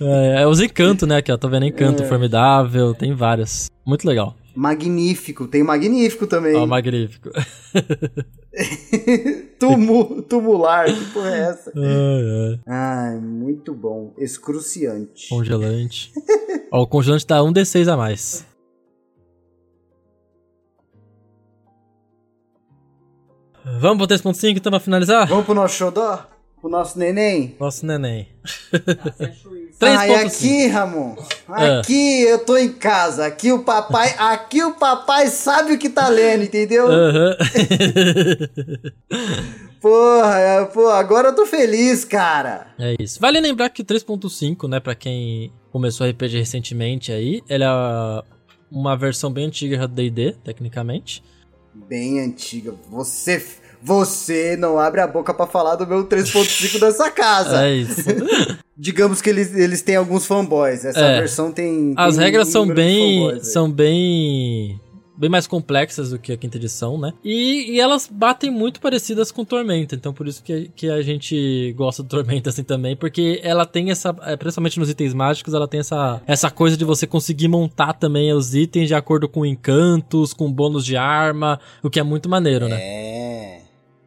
é, é os encantos, né? Aqui, ó. Tô vendo encanto formidável, tem várias. Muito legal. Magnífico. Tem magnífico também. Ó, magnífico. <laughs> Tumu, tumular. Que porra é essa? <laughs> Ai, ai. Ai, muito bom. Excruciante. Congelante. ó, o congelante dá um D6 a mais. Vamos pro 3.5 então pra finalizar? Vamos pro nosso xodó? Pro nosso neném? Nosso neném. <laughs> Ai, 3.5. aqui, Ramon. É. Aqui eu tô em casa. Aqui o papai, <laughs> aqui o papai sabe o que tá lendo, entendeu? Aham. <laughs> Porra, é, pô, agora eu tô feliz, cara. É isso. Vale lembrar que o 3.5, né, pra quem começou RPG recentemente aí, ele é uma versão bem antiga do D&D, tecnicamente. Bem antiga. Você, Você não abre a boca pra falar do meu 3.5 dessa casa. É isso. <laughs> Digamos que eles, eles têm alguns fanboys. Essa É. versão tem. As tem regras são bem. são bem. Bem mais complexas do que a quinta edição, né? E, e elas batem muito parecidas com Tormenta, então por isso que, que a gente gosta do Tormenta assim também, porque ela tem essa, é, principalmente nos itens mágicos, ela tem essa, essa coisa de você conseguir montar também os itens de acordo com encantos, com bônus de arma, o que é muito maneiro, né? É.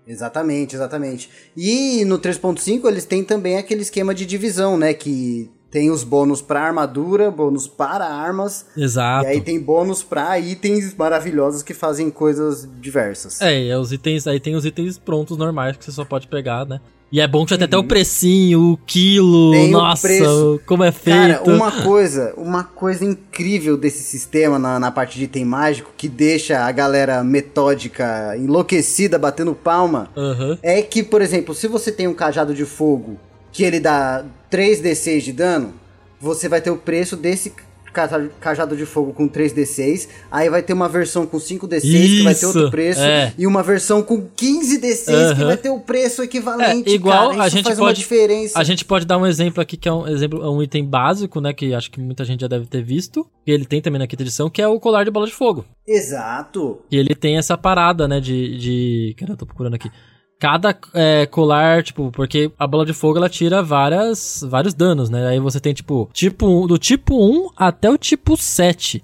Exatamente, exatamente. E no 3.5 eles têm também aquele esquema de divisão, né? Que tem os bônus pra armadura, bônus para armas. Exato. E aí tem bônus pra itens maravilhosos que fazem coisas diversas. É, é os itens, aí tem os itens prontos normais que você só pode pegar, né? E é bom que já tem até Uhum. o precinho, o quilo, Tem o nossa, preço. como é feito. Cara, uma coisa, uma coisa incrível desse sistema na, na parte de item mágico que deixa a galera metódica enlouquecida batendo palma Aham. é que, por exemplo, se você tem um cajado de fogo que ele dá 3d6 de dano, você vai ter o preço desse cajado de fogo com 3d6, aí vai ter uma versão com 5d6 que vai ter outro Isso, preço, é. e uma versão com 15d6 que Aham. vai ter o preço equivalente, É, igual cara. a Isso gente faz pode- uma diferença. A gente pode dar um exemplo aqui que é um exemplo, é um item básico, né? Que acho que muita gente já deve ter visto. E ele tem também na quinta edição, que é o colar de bola de fogo. Exato. E ele tem essa parada, né? De. de... Cara, eu tô procurando aqui. Cada é, colar, tipo, porque a bola de fogo ela tira várias, vários danos, né? Aí você tem, tipo, tipo do tipo 1 até o tipo 7.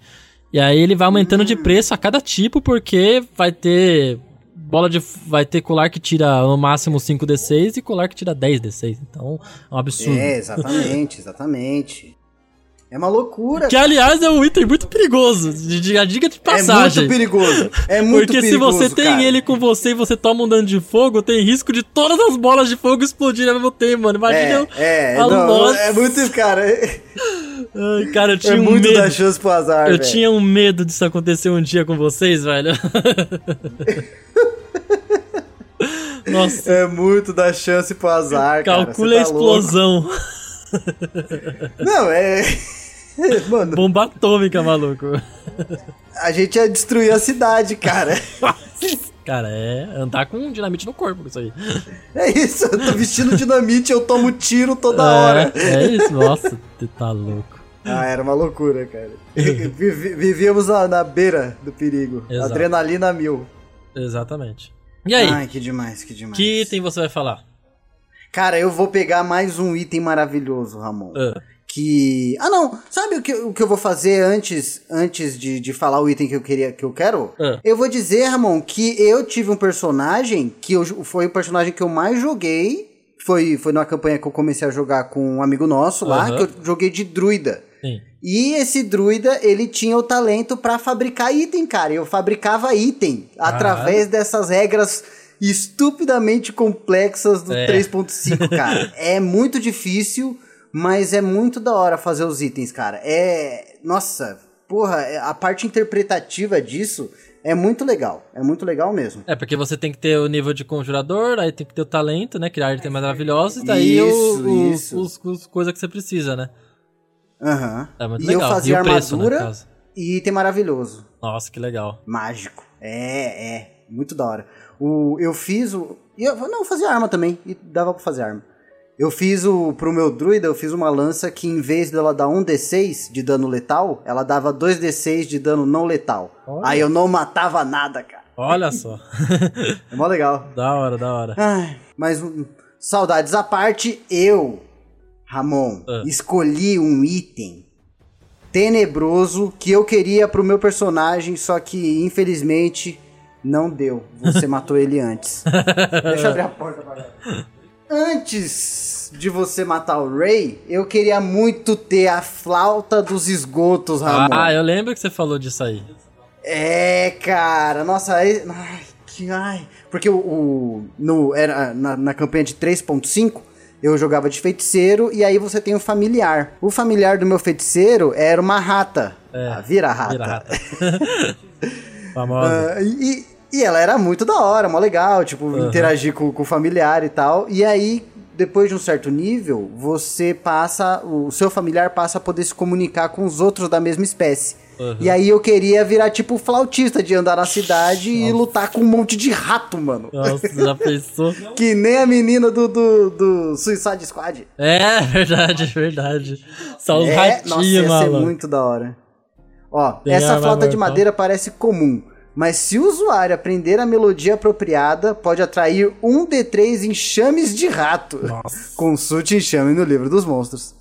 E aí ele vai aumentando de preço a cada tipo, porque vai ter. Bola de. Vai ter colar que tira no máximo 5d6 e colar que tira 10d6. Então, é um absurdo. É, exatamente, exatamente. É uma loucura. Que, aliás, é um item muito perigoso. De, de, a dica de passagem. É muito perigoso. É <laughs> muito Porque perigoso, se você tem cara. ele com você e você toma um dano de fogo, tem risco de todas as bolas de fogo explodirem ao mesmo tempo, mano. Imagina eu. É, é, Ah, não, nossa. é muito, cara, é, <laughs> Ai, cara, eu tinha é um muito medo. dar chance pro azar, Eu velho. tinha um medo disso acontecer um dia com vocês, velho. <laughs> Nossa, É muito dar chance pro azar, cara. calcula a tá louco. explosão. Não, é... <laughs> Mano, Bomba atômica, maluco. a gente ia destruir a cidade, cara. <laughs> Cara, é andar com dinamite no corpo isso aí. É isso, eu tô vestindo dinamite, eu tomo tiro toda hora. É, é isso, nossa, tu tá louco. Ah, era uma loucura, cara. Vivíamos na, na beira do perigo. Exato. Adrenalina mil. Exatamente. E aí, Ai, que demais, que demais. que item você vai falar? Cara, eu vou pegar mais um item maravilhoso, Ramon. Ah, Que. Ah, não! Sabe o que, o que eu vou fazer antes antes de, de falar o item que eu queria que eu quero? Ah. Eu vou dizer, Ramon, que eu tive um personagem que eu, foi o personagem que eu mais joguei. Foi, foi numa campanha que eu comecei a jogar com um amigo nosso lá, Aham. que eu joguei de druida. sim. E esse druida, ele tinha o talento pra fabricar item, cara. Eu fabricava item através dessas regras estupidamente complexas do É. 3.5, cara. <laughs> é muito difícil, mas é muito da hora fazer os itens, cara. É, nossa, porra, é- a parte interpretativa disso é muito legal. É muito legal mesmo. É, porque você tem que ter o nível de conjurador, aí tem que ter o talento, né? Criar itens maravilhosos, e daí o- Isso, o- isso. os, os coisas que você precisa, né? Aham. É muito E legal. eu fazia e o preço, né, armadura e item maravilhoso. Nossa, que legal. Mágico. É, é. Muito da hora. O, eu fiz o. e Eu, não, eu fazia arma também. E dava pra fazer arma. Eu fiz o. Pro meu druida, eu fiz uma lança que em vez dela dar 1d6 de dano letal, ela dava 2d6 de dano não letal. Olha. Aí eu não matava nada, cara. Olha <laughs> só. É mó legal. da hora, da hora. Ai, mas saudades à parte, eu, Ramon, Ah. escolhi um item tenebroso que eu queria pro meu personagem, só que infelizmente não deu. Você <laughs> matou ele antes. <laughs> Deixa eu abrir a porta pra galera. Antes de você matar o Ray, eu queria muito ter a flauta dos esgotos, Ramon. Ah, eu lembro que você falou disso aí. É, cara, nossa, aí- ai, que ai, porque o, o- no era na, na campanha de 3.5 eu jogava de feiticeiro e aí você tem o familiar. O familiar do meu feiticeiro era uma rata, É, a vira-rata. Vira-rata. <laughs> Famosa. Ah, e, e ela era muito da hora, mó legal, tipo, interagir com, com o familiar e tal. E aí, depois de um certo nível, você passa, o seu familiar passa a poder se comunicar com os outros da mesma espécie. Uhum. E aí eu queria virar tipo flautista de andar na cidade e lutar com um monte de rato, mano. Nossa, já pensou? <laughs> Que nem a menina do, do, do Suicide Squad. É, verdade, verdade. Só os é, ratinhos, nossa, ia ser malandro. muito da hora. Ó, Tem essa flauta de madeira parece comum, mas se o usuário aprender a melodia apropriada, pode atrair um D3 enxames de rato. Nossa. <laughs> Consulte enxame no livro dos monstros.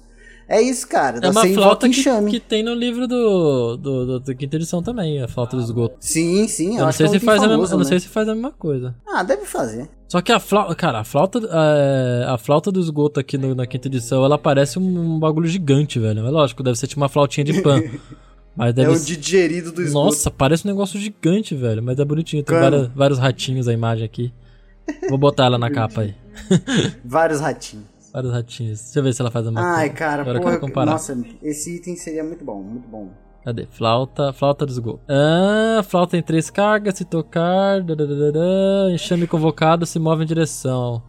É isso, cara. É uma flauta que, que tem no livro do, do, do, do quinta edição também, a flauta do esgoto. Sim, sim. Eu não, acho sei é se um faz a item mesma, famoso, eu não né? sei se faz a mesma coisa. Ah, deve fazer. Só que a flauta, cara, a flauta, é, a flauta do esgoto aqui no- na quinta edição, ela parece um, um bagulho gigante, velho. É lógico, deve ser tipo uma flautinha de pan. <laughs> Mas É deve o ser... digerido do esgoto. Nossa, parece um negócio gigante, velho. Mas é bonitinho. Tem várias- vários ratinhos a imagem aqui. Vou botar ela na capa aí. <laughs> Vários ratinhos. Vários ratinhos. Deixa eu ver se ela faz a mesma Ai, coisa. cara, Agora eu porra, comparar. nossa, esse item seria muito bom, muito bom. Cadê? Flauta, flauta do esgoto. Ah, flauta em três cargas, se tocar, enxame convocado, se move em direção.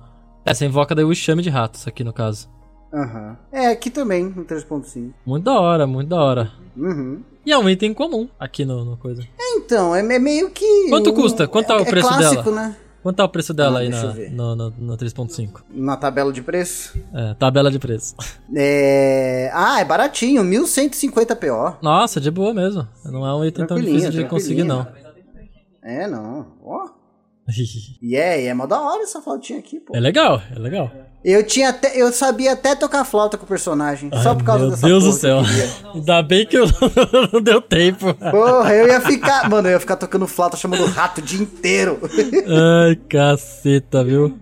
É, você invoca daí o enxame de ratos aqui no caso. Aham. É, aqui também, no 3.5. Muito da hora, muito da hora. Uhum. E é um item comum aqui no, no coisa. Então, é é meio que. Quanto um- custa? Quanto é o é preço clássico, dela? né? Quanto tá o preço dela Ah, aí na, no, no, no 3.5? Na tabela de preço. É, tabela de preço. É. Ah, é baratinho, 1150 PO. Nossa, de boa mesmo. Não é um item tão difícil de conseguir, não. É, não. Ó. <laughs> E é, e é mó da hora essa flautinha aqui, pô. é legal, é legal. Eu tinha até. Eu sabia até tocar flauta com o personagem. só Ai, por causa Meu dessa Deus do céu. Ainda bem que <laughs> eu não deu tempo. Porra, eu ia ficar. Mano, eu ia ficar tocando flauta chamando rato o dia inteiro. Ai, caceta, viu?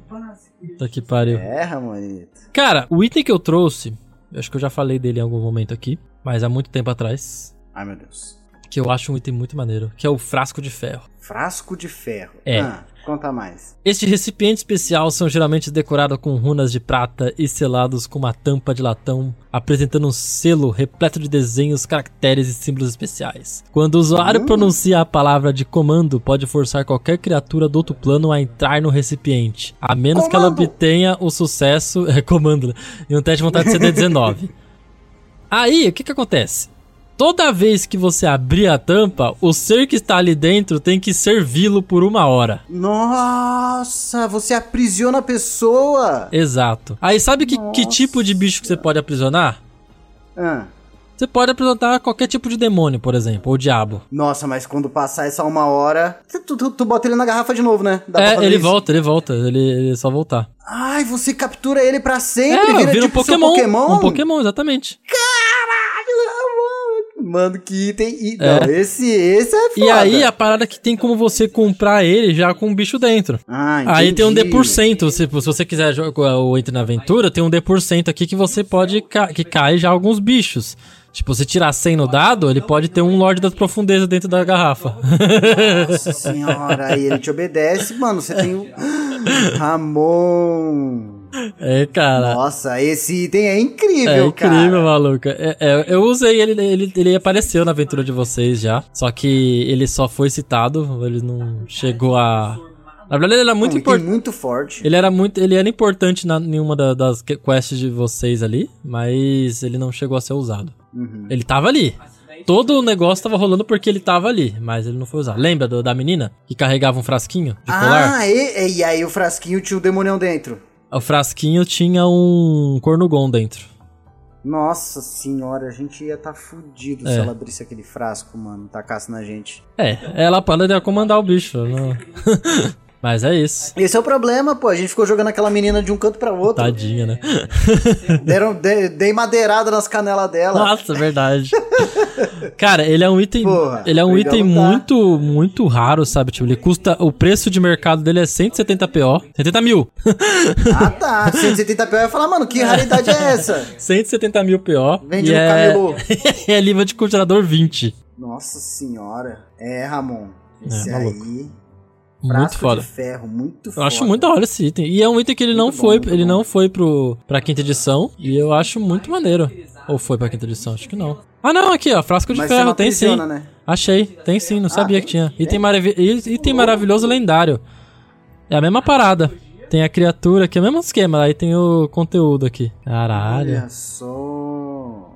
Puta que pariu. É, Ramonito. Cara, o item que eu trouxe, eu acho que eu já falei dele em algum momento aqui, mas há muito tempo atrás, Ai, meu Deus. que eu acho um item muito maneiro, que é o frasco de ferro. Frasco de ferro. É. Ah, conta mais. Este recipiente especial são geralmente decorados com runas de prata e selados com uma tampa de latão, apresentando um selo repleto de desenhos, caracteres e símbolos especiais. Quando o usuário pronuncia a palavra de comando, pode forçar qualquer criatura do outro plano a entrar no recipiente, a menos que ela Comando! obtenha o sucesso, <laughs> é comando, né? em um teste de vontade de CD19. <laughs> Aí, o que que acontece? Toda vez que você abrir a tampa, o ser que está ali dentro tem que servi-lo por uma hora. Nossa, você aprisiona a pessoa. Exato. Aí sabe que, que tipo de bicho que você pode aprisionar? Ah. Você pode aprisionar qualquer tipo de demônio, por exemplo, ou diabo. Nossa, mas quando passar essa uma hora. Tu, tu, tu bota ele na garrafa de novo, né? Dá é, ele isso? volta, ele volta, ele, ele é só voltar. Ai, você captura ele pra sempre. é, vira vira um tipo seu Pokémon, Pokémon. Um Pokémon, exatamente. Mano, que item. e- É. Não, esse, esse é foda. E aí a parada é que tem como você comprar ele já com o bicho dentro. Ah, Aí tem um entendi. D%, se, se você quiser jogar o Entre na Aventura, tem um D% aqui que você pode, ca que cai já alguns bichos. Tipo, se tirar 100 no dado, ele pode ter um Lorde das Profundezas dentro da garrafa. Nossa senhora, aí ele te obedece, mano. Você tem o. <laughs> Ramon. É, cara. Nossa, esse item é É incrível, incrível, cara. maluca. É, é, eu usei ele, ele, ele apareceu na aventura de vocês já. Só que ele só foi citado, ele não chegou a. Na verdade, ele era muito um importante. muito forte. Ele era muito. Ele era importante na, em uma da- das que- quests de vocês ali, mas ele não chegou a ser usado. Uhum. Ele tava ali. Todo o negócio tava rolando porque ele tava ali, mas ele não foi usado. Lembra do- da menina que carregava um frasquinho de colar? Ah, e, e aí o frasquinho tinha o demonião dentro. O frasquinho tinha um cornugon dentro. Nossa senhora, a gente ia tá fudido se É. ela abrisse aquele frasco, mano, tacasse na gente. É, ela poderia comandar o bicho. não- <laughs> Mas é isso. Esse é o problema, pô. A gente ficou jogando aquela menina de um canto pra outro. Tadinha, né? <laughs> Deram, de- dei madeirada nas canelas dela. Nossa, verdade. Cara, ele é um item. Porra, ele é um item tá. muito, muito raro, sabe? Tipo, ele custa. O preço de mercado dele é 170 PO. 70 mil. Ah, tá. 170 PO. Eu ia falar, mano, que raridade é essa? <laughs> 170 mil PO. Vende e no é... camelô. <laughs> é livro de congelador 20. Nossa senhora. É, Ramon. Esse É, maluco. Muito foda. de ferro, muito Eu foda. acho muito da hora esse item. E é um item que ele não Muito bom, foi, ele bom. não foi pro, pra quinta edição. E eu acho muito maneiro. Ou foi pra quinta edição? Acho que não. Ah, não, aqui, ó. Frasco de Mas ferro, não tem sim. né? Achei, tem sim, não sabia tem? que tinha. Item, maravi i- item maravilhoso lendário. É a mesma parada. Tem a criatura aqui, é o mesmo esquema. Aí tem o conteúdo aqui. Caralho. Olha só.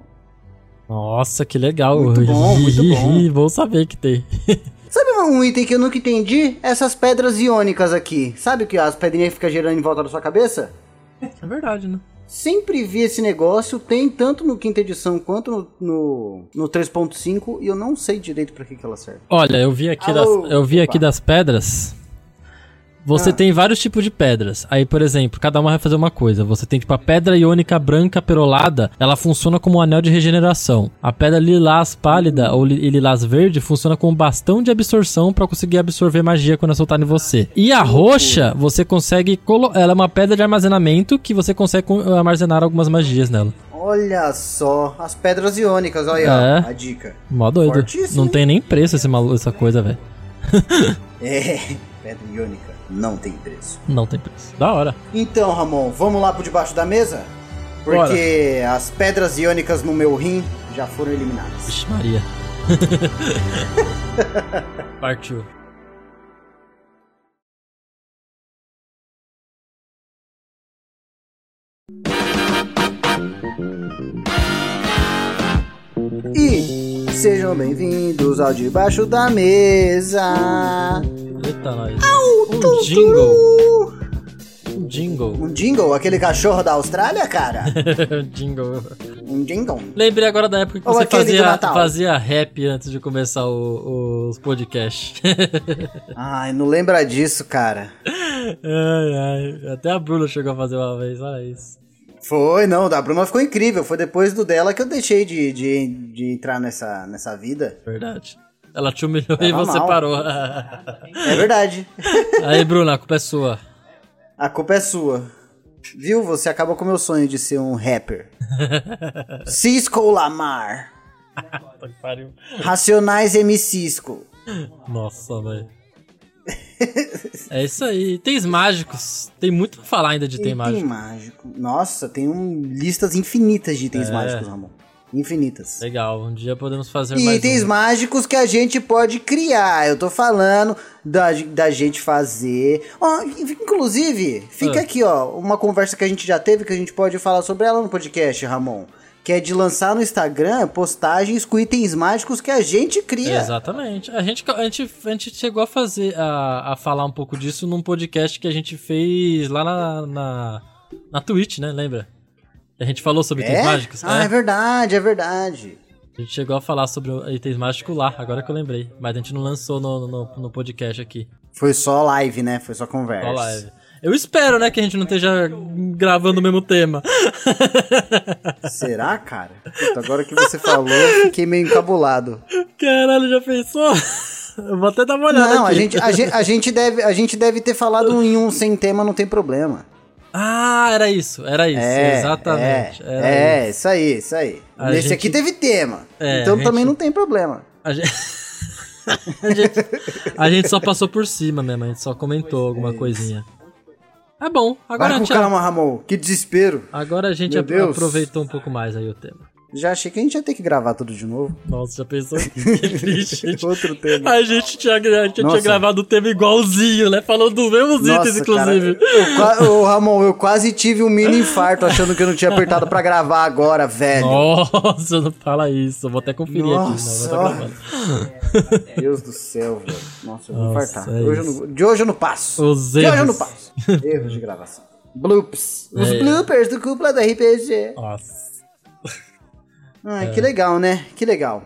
Nossa, que legal. Muito bom, muito bom. Bom saber que tem. <laughs> Sabe um item que eu nunca entendi? Essas pedras iônicas aqui. Sabe que as pedrinhas ficam girando em volta da sua cabeça? É verdade, né? Sempre vi esse negócio, tem tanto no quinta edição quanto no, no, no 3.5 e eu não sei direito pra que, que ela serve. Olha, eu vi aqui, Alô? das, eu vi aqui das pedras. Você Ah. tem vários tipos de pedras. Aí, por exemplo, cada uma vai fazer uma coisa. Você tem, tipo, a pedra iônica branca perolada, ela funciona como um anel de regeneração. A pedra lilás pálida ou li- lilás verde funciona como um bastão de absorção pra conseguir absorver magia quando é soltada em você. E a roxa, você consegue. Ela é uma pedra de armazenamento que você consegue co- armazenar algumas magias nela. Olha só, as pedras iônicas, olha É. a dica. Mó doido. Fortíssimo, Não tem nem preço esse essa coisa, velho. <laughs> É, pedra iônica não tem preço. Não tem preço. Da hora. Então, Ramon, vamos lá por debaixo da mesa? Porque as pedras iônicas no meu rim já foram eliminadas. Vixe Maria. <laughs> Partiu. E sejam bem-vindos ao Debaixo da Mesa. Eita, nós. Um jingle. Um jingle. Um jingle, aquele cachorro da Austrália, cara? <laughs> jingle. Um jingle. Lembrei agora da época que Ou você fazia, fazia rap antes de começar o- os podcasts. <laughs> Ai, não lembra disso, cara. ai, ai. Até a Bruna chegou a fazer uma vez, olha isso. Foi, não, da Bruna ficou incrível. Foi depois do dela que eu deixei de, de, de entrar nessa, nessa vida. Verdade. Ela te humilhou e Tava você mal. parou. É verdade. <laughs> Aí, Bruna, a culpa é sua. A culpa é sua. Viu? Você acabou com o meu sonho de ser um rapper. <laughs> Cisco Lamar. Racionais M Cisco. Nossa, velho. É isso aí. Itens mágicos. Tem muito pra falar ainda de item Item mágico. mágico. Nossa, tem um, listas infinitas de itens É. mágicos, Ramon. Infinitas. Legal, um dia podemos fazer E mais itens um. mágicos que a gente pode criar. Eu tô falando da, da gente fazer. Ó, inclusive, fica Ah. aqui, ó, uma conversa que a gente já teve que a gente pode falar sobre ela no podcast, Ramon. Que é de lançar no Instagram postagens com itens mágicos que a gente cria. Exatamente. A gente, a, gente, a gente chegou a fazer, a, a falar um pouco disso num podcast que a gente fez lá na, na, na Twitch, né? Lembra? A gente falou sobre itens É? mágicos. Ah, é. é verdade, é verdade. A gente chegou a falar sobre itens mágicos lá, agora que eu lembrei. Mas a gente não lançou no, no, no podcast aqui. Foi só live, né? Foi só conversa. Só live. Eu espero, né, que a gente não esteja gravando o mesmo tema. <laughs> Será, cara? Puta, agora que você falou, eu fiquei meio encabulado. Caralho, já pensou? Eu vou até dar uma olhada Não, a gente, a, gente, a, gente deve, a gente deve ter falado em um sem tema, não tem problema. Ah, era isso, era isso, É, exatamente. É, era é isso. isso aí, isso aí. A Nesse gente- aqui teve tema. É, então a também gente- não tem problema. A gente... <laughs> a gente... a gente só passou por cima mesmo, a gente só comentou alguma coisinha. É bom, agora Vai a com gente, calma, Ramon. Que desespero. agora a gente Deus. aproveitou um pouco mais aí o tema. Já achei que a gente ia ter que gravar tudo de novo. Nossa, já pensou? <laughs> Que triste, gente. Outro tema. A gente tinha, a gente tinha gravado o tema igualzinho, né? Falando dos mesmos itens, inclusive. Cara, eu Ô, Ramon, eu quase tive um mini infarto achando que eu não tinha apertado pra gravar agora, velho. Nossa, não fala isso. Eu vou até conferir Nossa, aqui. Não, tá gravando. Deus do céu, velho. Nossa, eu vou Nossa, infartar. é Hoje eu não- de hoje eu não passo. Os de hoje eu não passo. Erros de gravação. Bloops. Os É. bloopers do cúpula da RPG. Nossa. Ai, que legal, né? Que legal.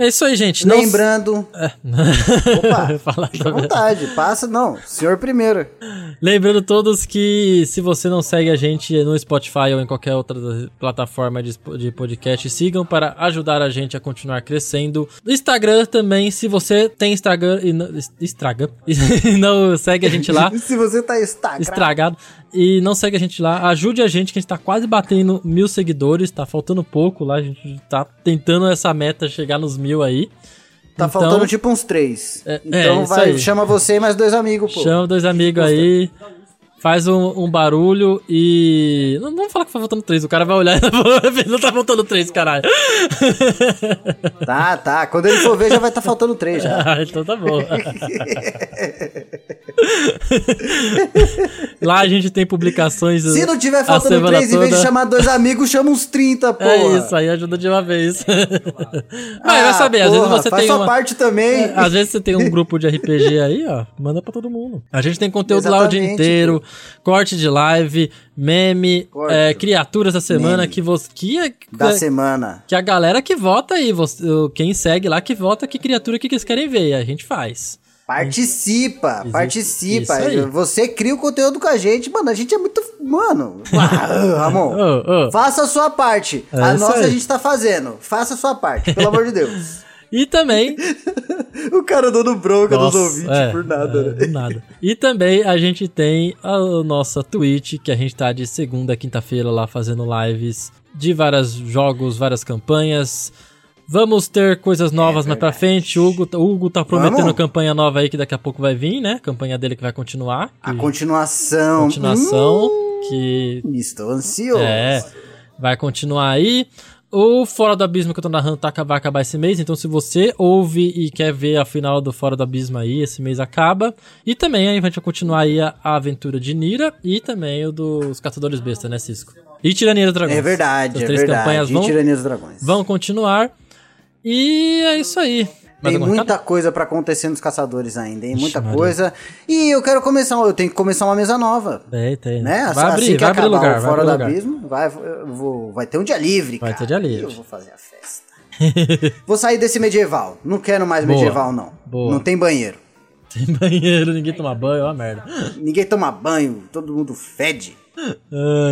É isso aí, gente. Não... Lembrando. É. Opa, <laughs> Falar fica à vontade. Passa, não. Senhor primeiro. Lembrando todos que se você não segue a gente no Spotify ou em qualquer outra plataforma de, podcast, sigam para ajudar a gente a continuar crescendo. No Instagram também, se você tem Instagram e não, Instagram <laughs> e não segue a gente lá, <laughs> Se você tá Instagram. estragado, e não segue a gente lá, ajude a gente que a gente tá quase batendo mil seguidores, tá faltando pouco lá, a gente tá tentando essa meta chegar nos mil aí. Tá Então, faltando tipo uns três. É, é, então isso vai, aí. chama você e mais dois amigos, pô. Chama dois amigos aí. Faz um, um barulho e. Não vamos falar que tá faltando três, o cara vai olhar e <laughs> não tá faltando três, caralho. <laughs> Tá, tá. Quando ele for ver, já vai estar tá faltando três já. <laughs> Ah, então tá bom. Lá a gente tem publicações. Se não tiver faltando três, toda... em vez de chamar dois amigos, chama uns 30, pô. É isso, aí ajuda de uma vez. Mas ah, vai saber, às vezes você faz tem. Faz uma... parte também. É, às vezes você tem um grupo de RPG aí, ó. Manda pra todo mundo. A gente tem conteúdo Exatamente. lá o dia inteiro, corte de live, meme, é, criaturas da semana meme. que você. Que, é, da semana. Que a galera que vota aí, você, quem segue lá que vota que criatura que eles querem ver. A gente faz. Participa, Existe, participa. Você cria o conteúdo com a gente, mano. A gente é muito. Mano, <laughs> ah, Ramon, oh, oh. faça a sua parte. É a nossa aí. a gente tá fazendo. Faça a sua parte, pelo amor de Deus. <laughs> E também. <laughs> o cara dando bronca Nossa, nos ouvintes é, por nada, é, né? nada. E também a gente tem a nossa Twitch, que a gente tá de segunda a quinta-feira lá fazendo lives de vários jogos, várias campanhas. Vamos ter coisas novas é mais pra frente. O Hugo, o Hugo tá prometendo Vamos? campanha nova aí que daqui a pouco vai vir, né? Campanha dele que vai continuar. A continuação. Continuação. Hum, que. Estou ansioso. É. Vai continuar aí. O Fora do Abismo que eu tô narrando tá, vai acabar esse mês, então se você ouve e quer ver a final do Fora do Abismo aí, esse mês acaba. E também a gente vai continuar aí a, a aventura de Nira e também o dos Caçadores Besta, né, Cisco? E Tirania dos Dragões. É verdade, As é três verdade. Campanhas vão, e Tirania dos Dragões. Vão continuar. E é isso aí. Tem muita coisa para acontecer nos caçadores ainda, hein? Muita Ixi, coisa. Maria. E eu quero começar, eu tenho que começar uma mesa nova. Tem, tem. Né? Vai assim abrir, que vai abrir lugar, Fora do Abismo, vai, vou, vai ter um dia livre, Vai cara. ter dia livre. eu vou fazer a festa. <laughs> vou sair desse medieval. Não quero mais Boa. medieval, não. Boa. Não tem banheiro. Tem banheiro, ninguém toma banho, é uma merda. Ninguém toma banho, todo mundo fede. Ai,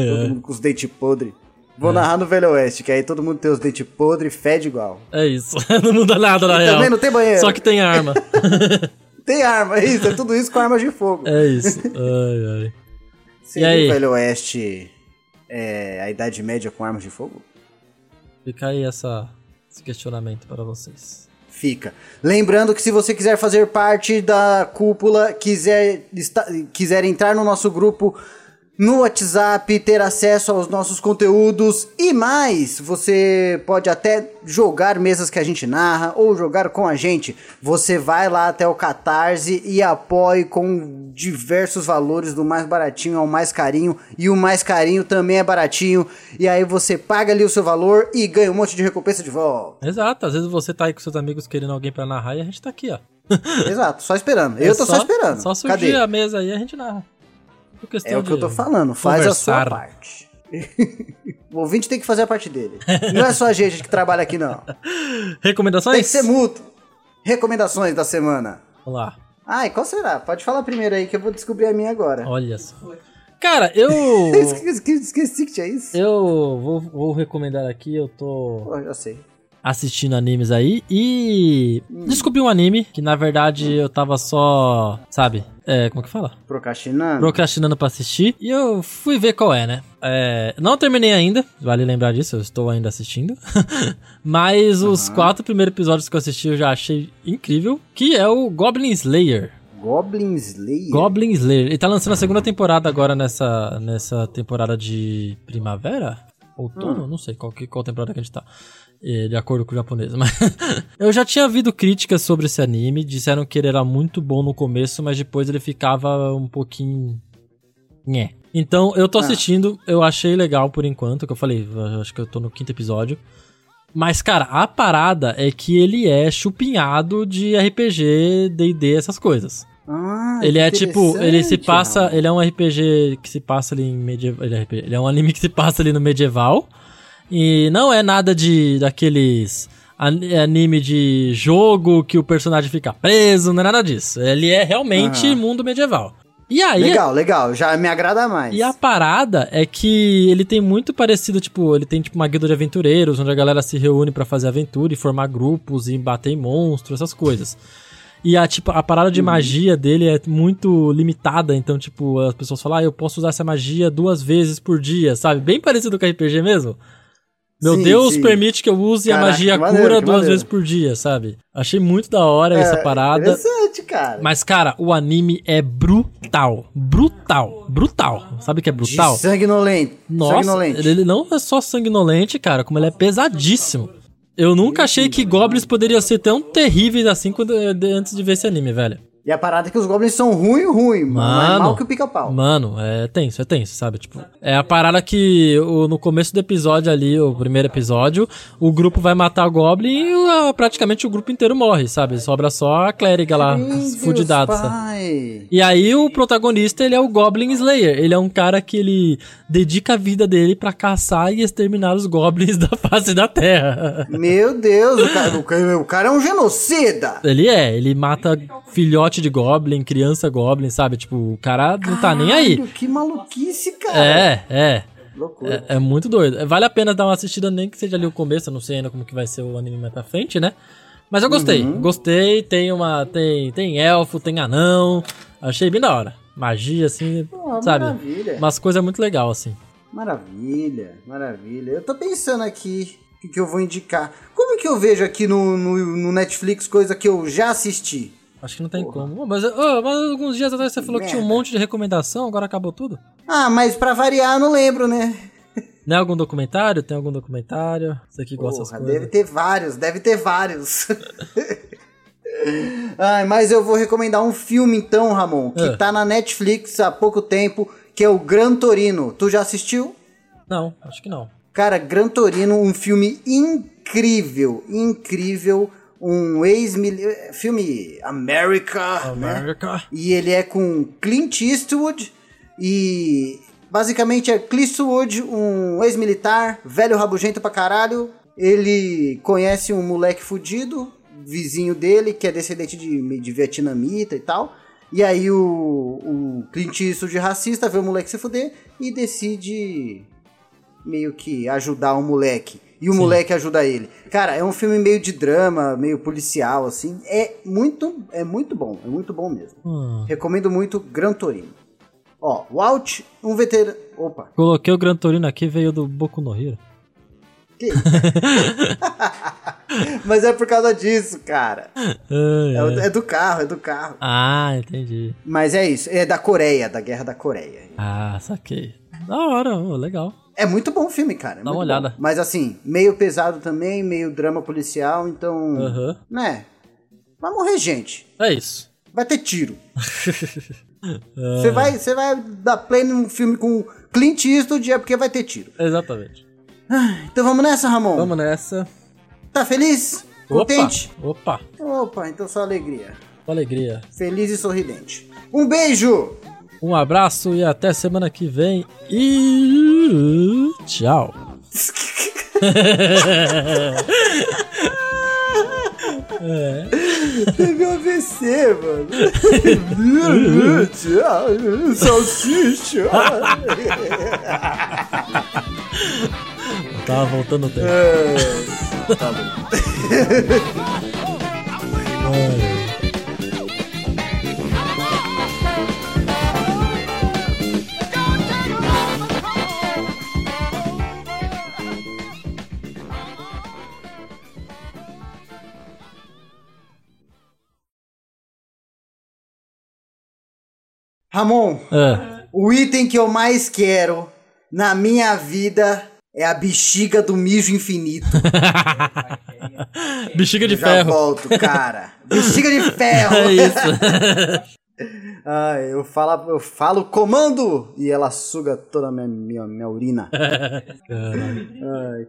todo ai. mundo com os dentes podres. Vou é. narrar no Velho Oeste, que aí todo mundo tem os dentes podres e fede igual. É isso. <laughs> não muda nada na e real. Também não tem banheiro. Só que tem arma. <laughs> tem arma, é isso. É tudo isso com armas de fogo. É isso. Ai, ai. e aí? o Velho Oeste é a Idade Média com armas de fogo? Fica aí essa, esse questionamento para vocês. Fica. Lembrando que se você quiser fazer parte da cúpula, quiser, quiser entrar no nosso grupo no WhatsApp, ter acesso aos nossos conteúdos e mais. Você pode até jogar mesas que a gente narra ou jogar com a gente. Você vai lá até o Catarse e apoie com diversos valores, do mais baratinho ao mais carinho. E o mais carinho também é baratinho. E aí você paga ali o seu valor e ganha um monte de recompensa de volta. Exato, às vezes você tá aí com seus amigos querendo alguém para narrar e a gente tá aqui, ó. Exato, só esperando. É Eu tô só, só esperando. Só surgir Cadê? a mesa aí e a gente narra. É o que eu tô falando, faz conversar. a sua parte. <laughs> o ouvinte tem que fazer a parte dele. Não é só a gente que trabalha aqui, não. Recomendações? Tem que ser mútuo. Recomendações da semana. Vamos lá. Ai, qual será? Pode falar primeiro aí que eu vou descobrir a minha agora. Olha só. Cara, eu. <laughs> esqueci, esqueci que tinha isso. Eu vou, vou recomendar aqui, eu tô. Pô, já sei assistindo animes aí e hum. descobri um anime que na verdade eu tava só, sabe? É, como que fala? Procrastinando. Procrastinando pra assistir. E eu fui ver qual é, né? É, não terminei ainda, vale lembrar disso, eu estou ainda assistindo. <laughs> Mas uhum. os quatro primeiros episódios que eu assisti eu já achei incrível. Que é o Goblin Slayer. Goblin Slayer? Goblin Slayer. Ele tá lançando a segunda temporada agora nessa, nessa temporada de primavera? Outono? Hum. Não sei qual, qual temporada que a gente tá. É, de acordo com o japonês. Mas <laughs> eu já tinha ouvido críticas sobre esse anime, disseram que ele era muito bom no começo, mas depois ele ficava um pouquinho. Nhé. Então eu tô ah. assistindo, eu achei legal por enquanto, que eu falei, eu acho que eu tô no quinto episódio. Mas, cara, a parada é que ele é chupinhado de RPG, DD, essas coisas. Ah, ele é tipo, ele se passa, ele é um RPG que se passa ali em medieval, ele é, ele é um anime que se passa ali no medieval. E não é nada de daqueles anime de jogo que o personagem fica preso, não é nada disso. Ele é realmente uhum. mundo medieval. E aí. Legal, legal, já me agrada mais. E a parada é que ele tem muito parecido, tipo, ele tem tipo uma guilda de aventureiros, onde a galera se reúne para fazer aventura e formar grupos e bater em monstros, essas coisas. E a, tipo, a parada de uhum. magia dele é muito limitada, então, tipo, as pessoas falam, ah, eu posso usar essa magia duas vezes por dia, sabe? Bem parecido com RPG mesmo. Meu Sim, Deus sim. permite que eu use Caraca, a magia maneiro, cura que duas maneiro. vezes por dia, sabe? Achei muito da hora essa É, parada. Interessante, cara. Mas, cara, o anime é brutal. Brutal. Brutal. Sabe o que é brutal? De sanguinolento. Nossa, sanguinolente. ele não é só sanguinolente, cara, como ele é pesadíssimo. Eu nunca achei que goblins poderiam ser tão terríveis assim quando, antes de ver esse anime, velho. E a parada é que os goblins são ruim, ruim, mano. Mais Mano. mal que o pica-pau. Mano, é tenso, é tenso, sabe? Tipo, é a parada que o- no começo do episódio ali, o primeiro episódio, o grupo vai matar o Goblin e ah, praticamente o grupo inteiro morre, sabe? Sobra só a clériga lá, fudidada, sabe? E aí o protagonista, ele é o Goblin Slayer. Ele é um cara que ele dedica a vida dele pra caçar e exterminar os goblins <laughs> da face da Terra. Meu Deus, o cara, o cara- o cara é um genocida. Ele é, ele mata filhote de goblin, criança goblin, sabe? Tipo, o cara não tá nem aí. Que maluquice, cara. É, é. Loucura. É, é muito doido. Vale a pena dar uma assistida, nem que seja ali o começo. Eu não sei ainda como que vai ser o anime mais pra frente, né? Mas eu gostei. Uhum. Gostei. Tem uma. Tem, tem elfo, tem anão. Achei bem da hora. Magia, assim, Pô, sabe? Maravilha. Umas coisas muito legal, assim. Maravilha, maravilha. Eu tô pensando aqui o que, que eu vou indicar. Como que eu vejo aqui no, no, no Netflix coisa que eu já assisti? Acho que não tem como. Ô, mas, ô, mas alguns dias atrás você falou que tinha um monte de recomendação, agora acabou tudo? Ah, mas pra variar eu não lembro, né? <laughs> Não é algum documentário? Tem algum documentário? Você que gosta Porra, dessas deve coisas. ter vários, deve ter vários. <laughs> Ai, mas eu vou recomendar um filme então, Ramon, que Ah. tá na Netflix há pouco tempo, que é o Gran Torino. Tu já assistiu? Não, acho que não. Cara, Gran Torino, um filme incrível, incrível, um ex filme America, né? America. E ele é com Clint Eastwood e basicamente é Clint Eastwood, um ex-militar, velho rabugento pra caralho. Ele conhece um moleque fudido, vizinho dele, que é descendente de, de vietnamita e tal. E aí o, o Clint Eastwood racista vê o moleque se fuder e decide meio que ajudar o moleque. E o moleque ajuda ele. Cara, é um filme meio de drama, meio policial, assim. É muito, é muito bom, é muito bom mesmo. Hum. Recomendo muito Gran Torino. Ó, Walt, um veterano. Opa, Coloquei o Gran Torino aqui, veio do Boku no Hero. que <laughs> Mas é por causa disso, cara. É, ai. é do carro, é do carro. Ah, entendi. Mas é isso, é da Coreia, da Guerra da Coreia. Ah, saquei. Da hora, legal. É muito bom o filme, cara. é Dá uma olhada. bom. Mas assim, meio pesado também, meio drama policial, então. Aham. Né? Vai morrer gente. É isso. Vai ter tiro. <laughs> Você vai, você vai dar play num filme com Clint Eastwood é porque vai ter tiro. Exatamente. Então vamos nessa, Ramon? Vamos nessa. Tá feliz? Contente? Opa, opa, Opa, então só alegria. com alegria. Feliz e sorridente. Um beijo! Um abraço e até semana que vem. E tchau. Teve um AVC, mano. Tchau, Salsicha. Tava voltando o tempo. É, tá bom. Ramon, É. o item que eu mais quero na minha vida é a bexiga do mijo infinito. <laughs> Bexiga de Já ferro. volto, cara. <laughs> Bexiga de ferro. É isso. <laughs> Ah, eu falo, eu falo comando e ela suga toda a minha, minha, minha urina. Ai.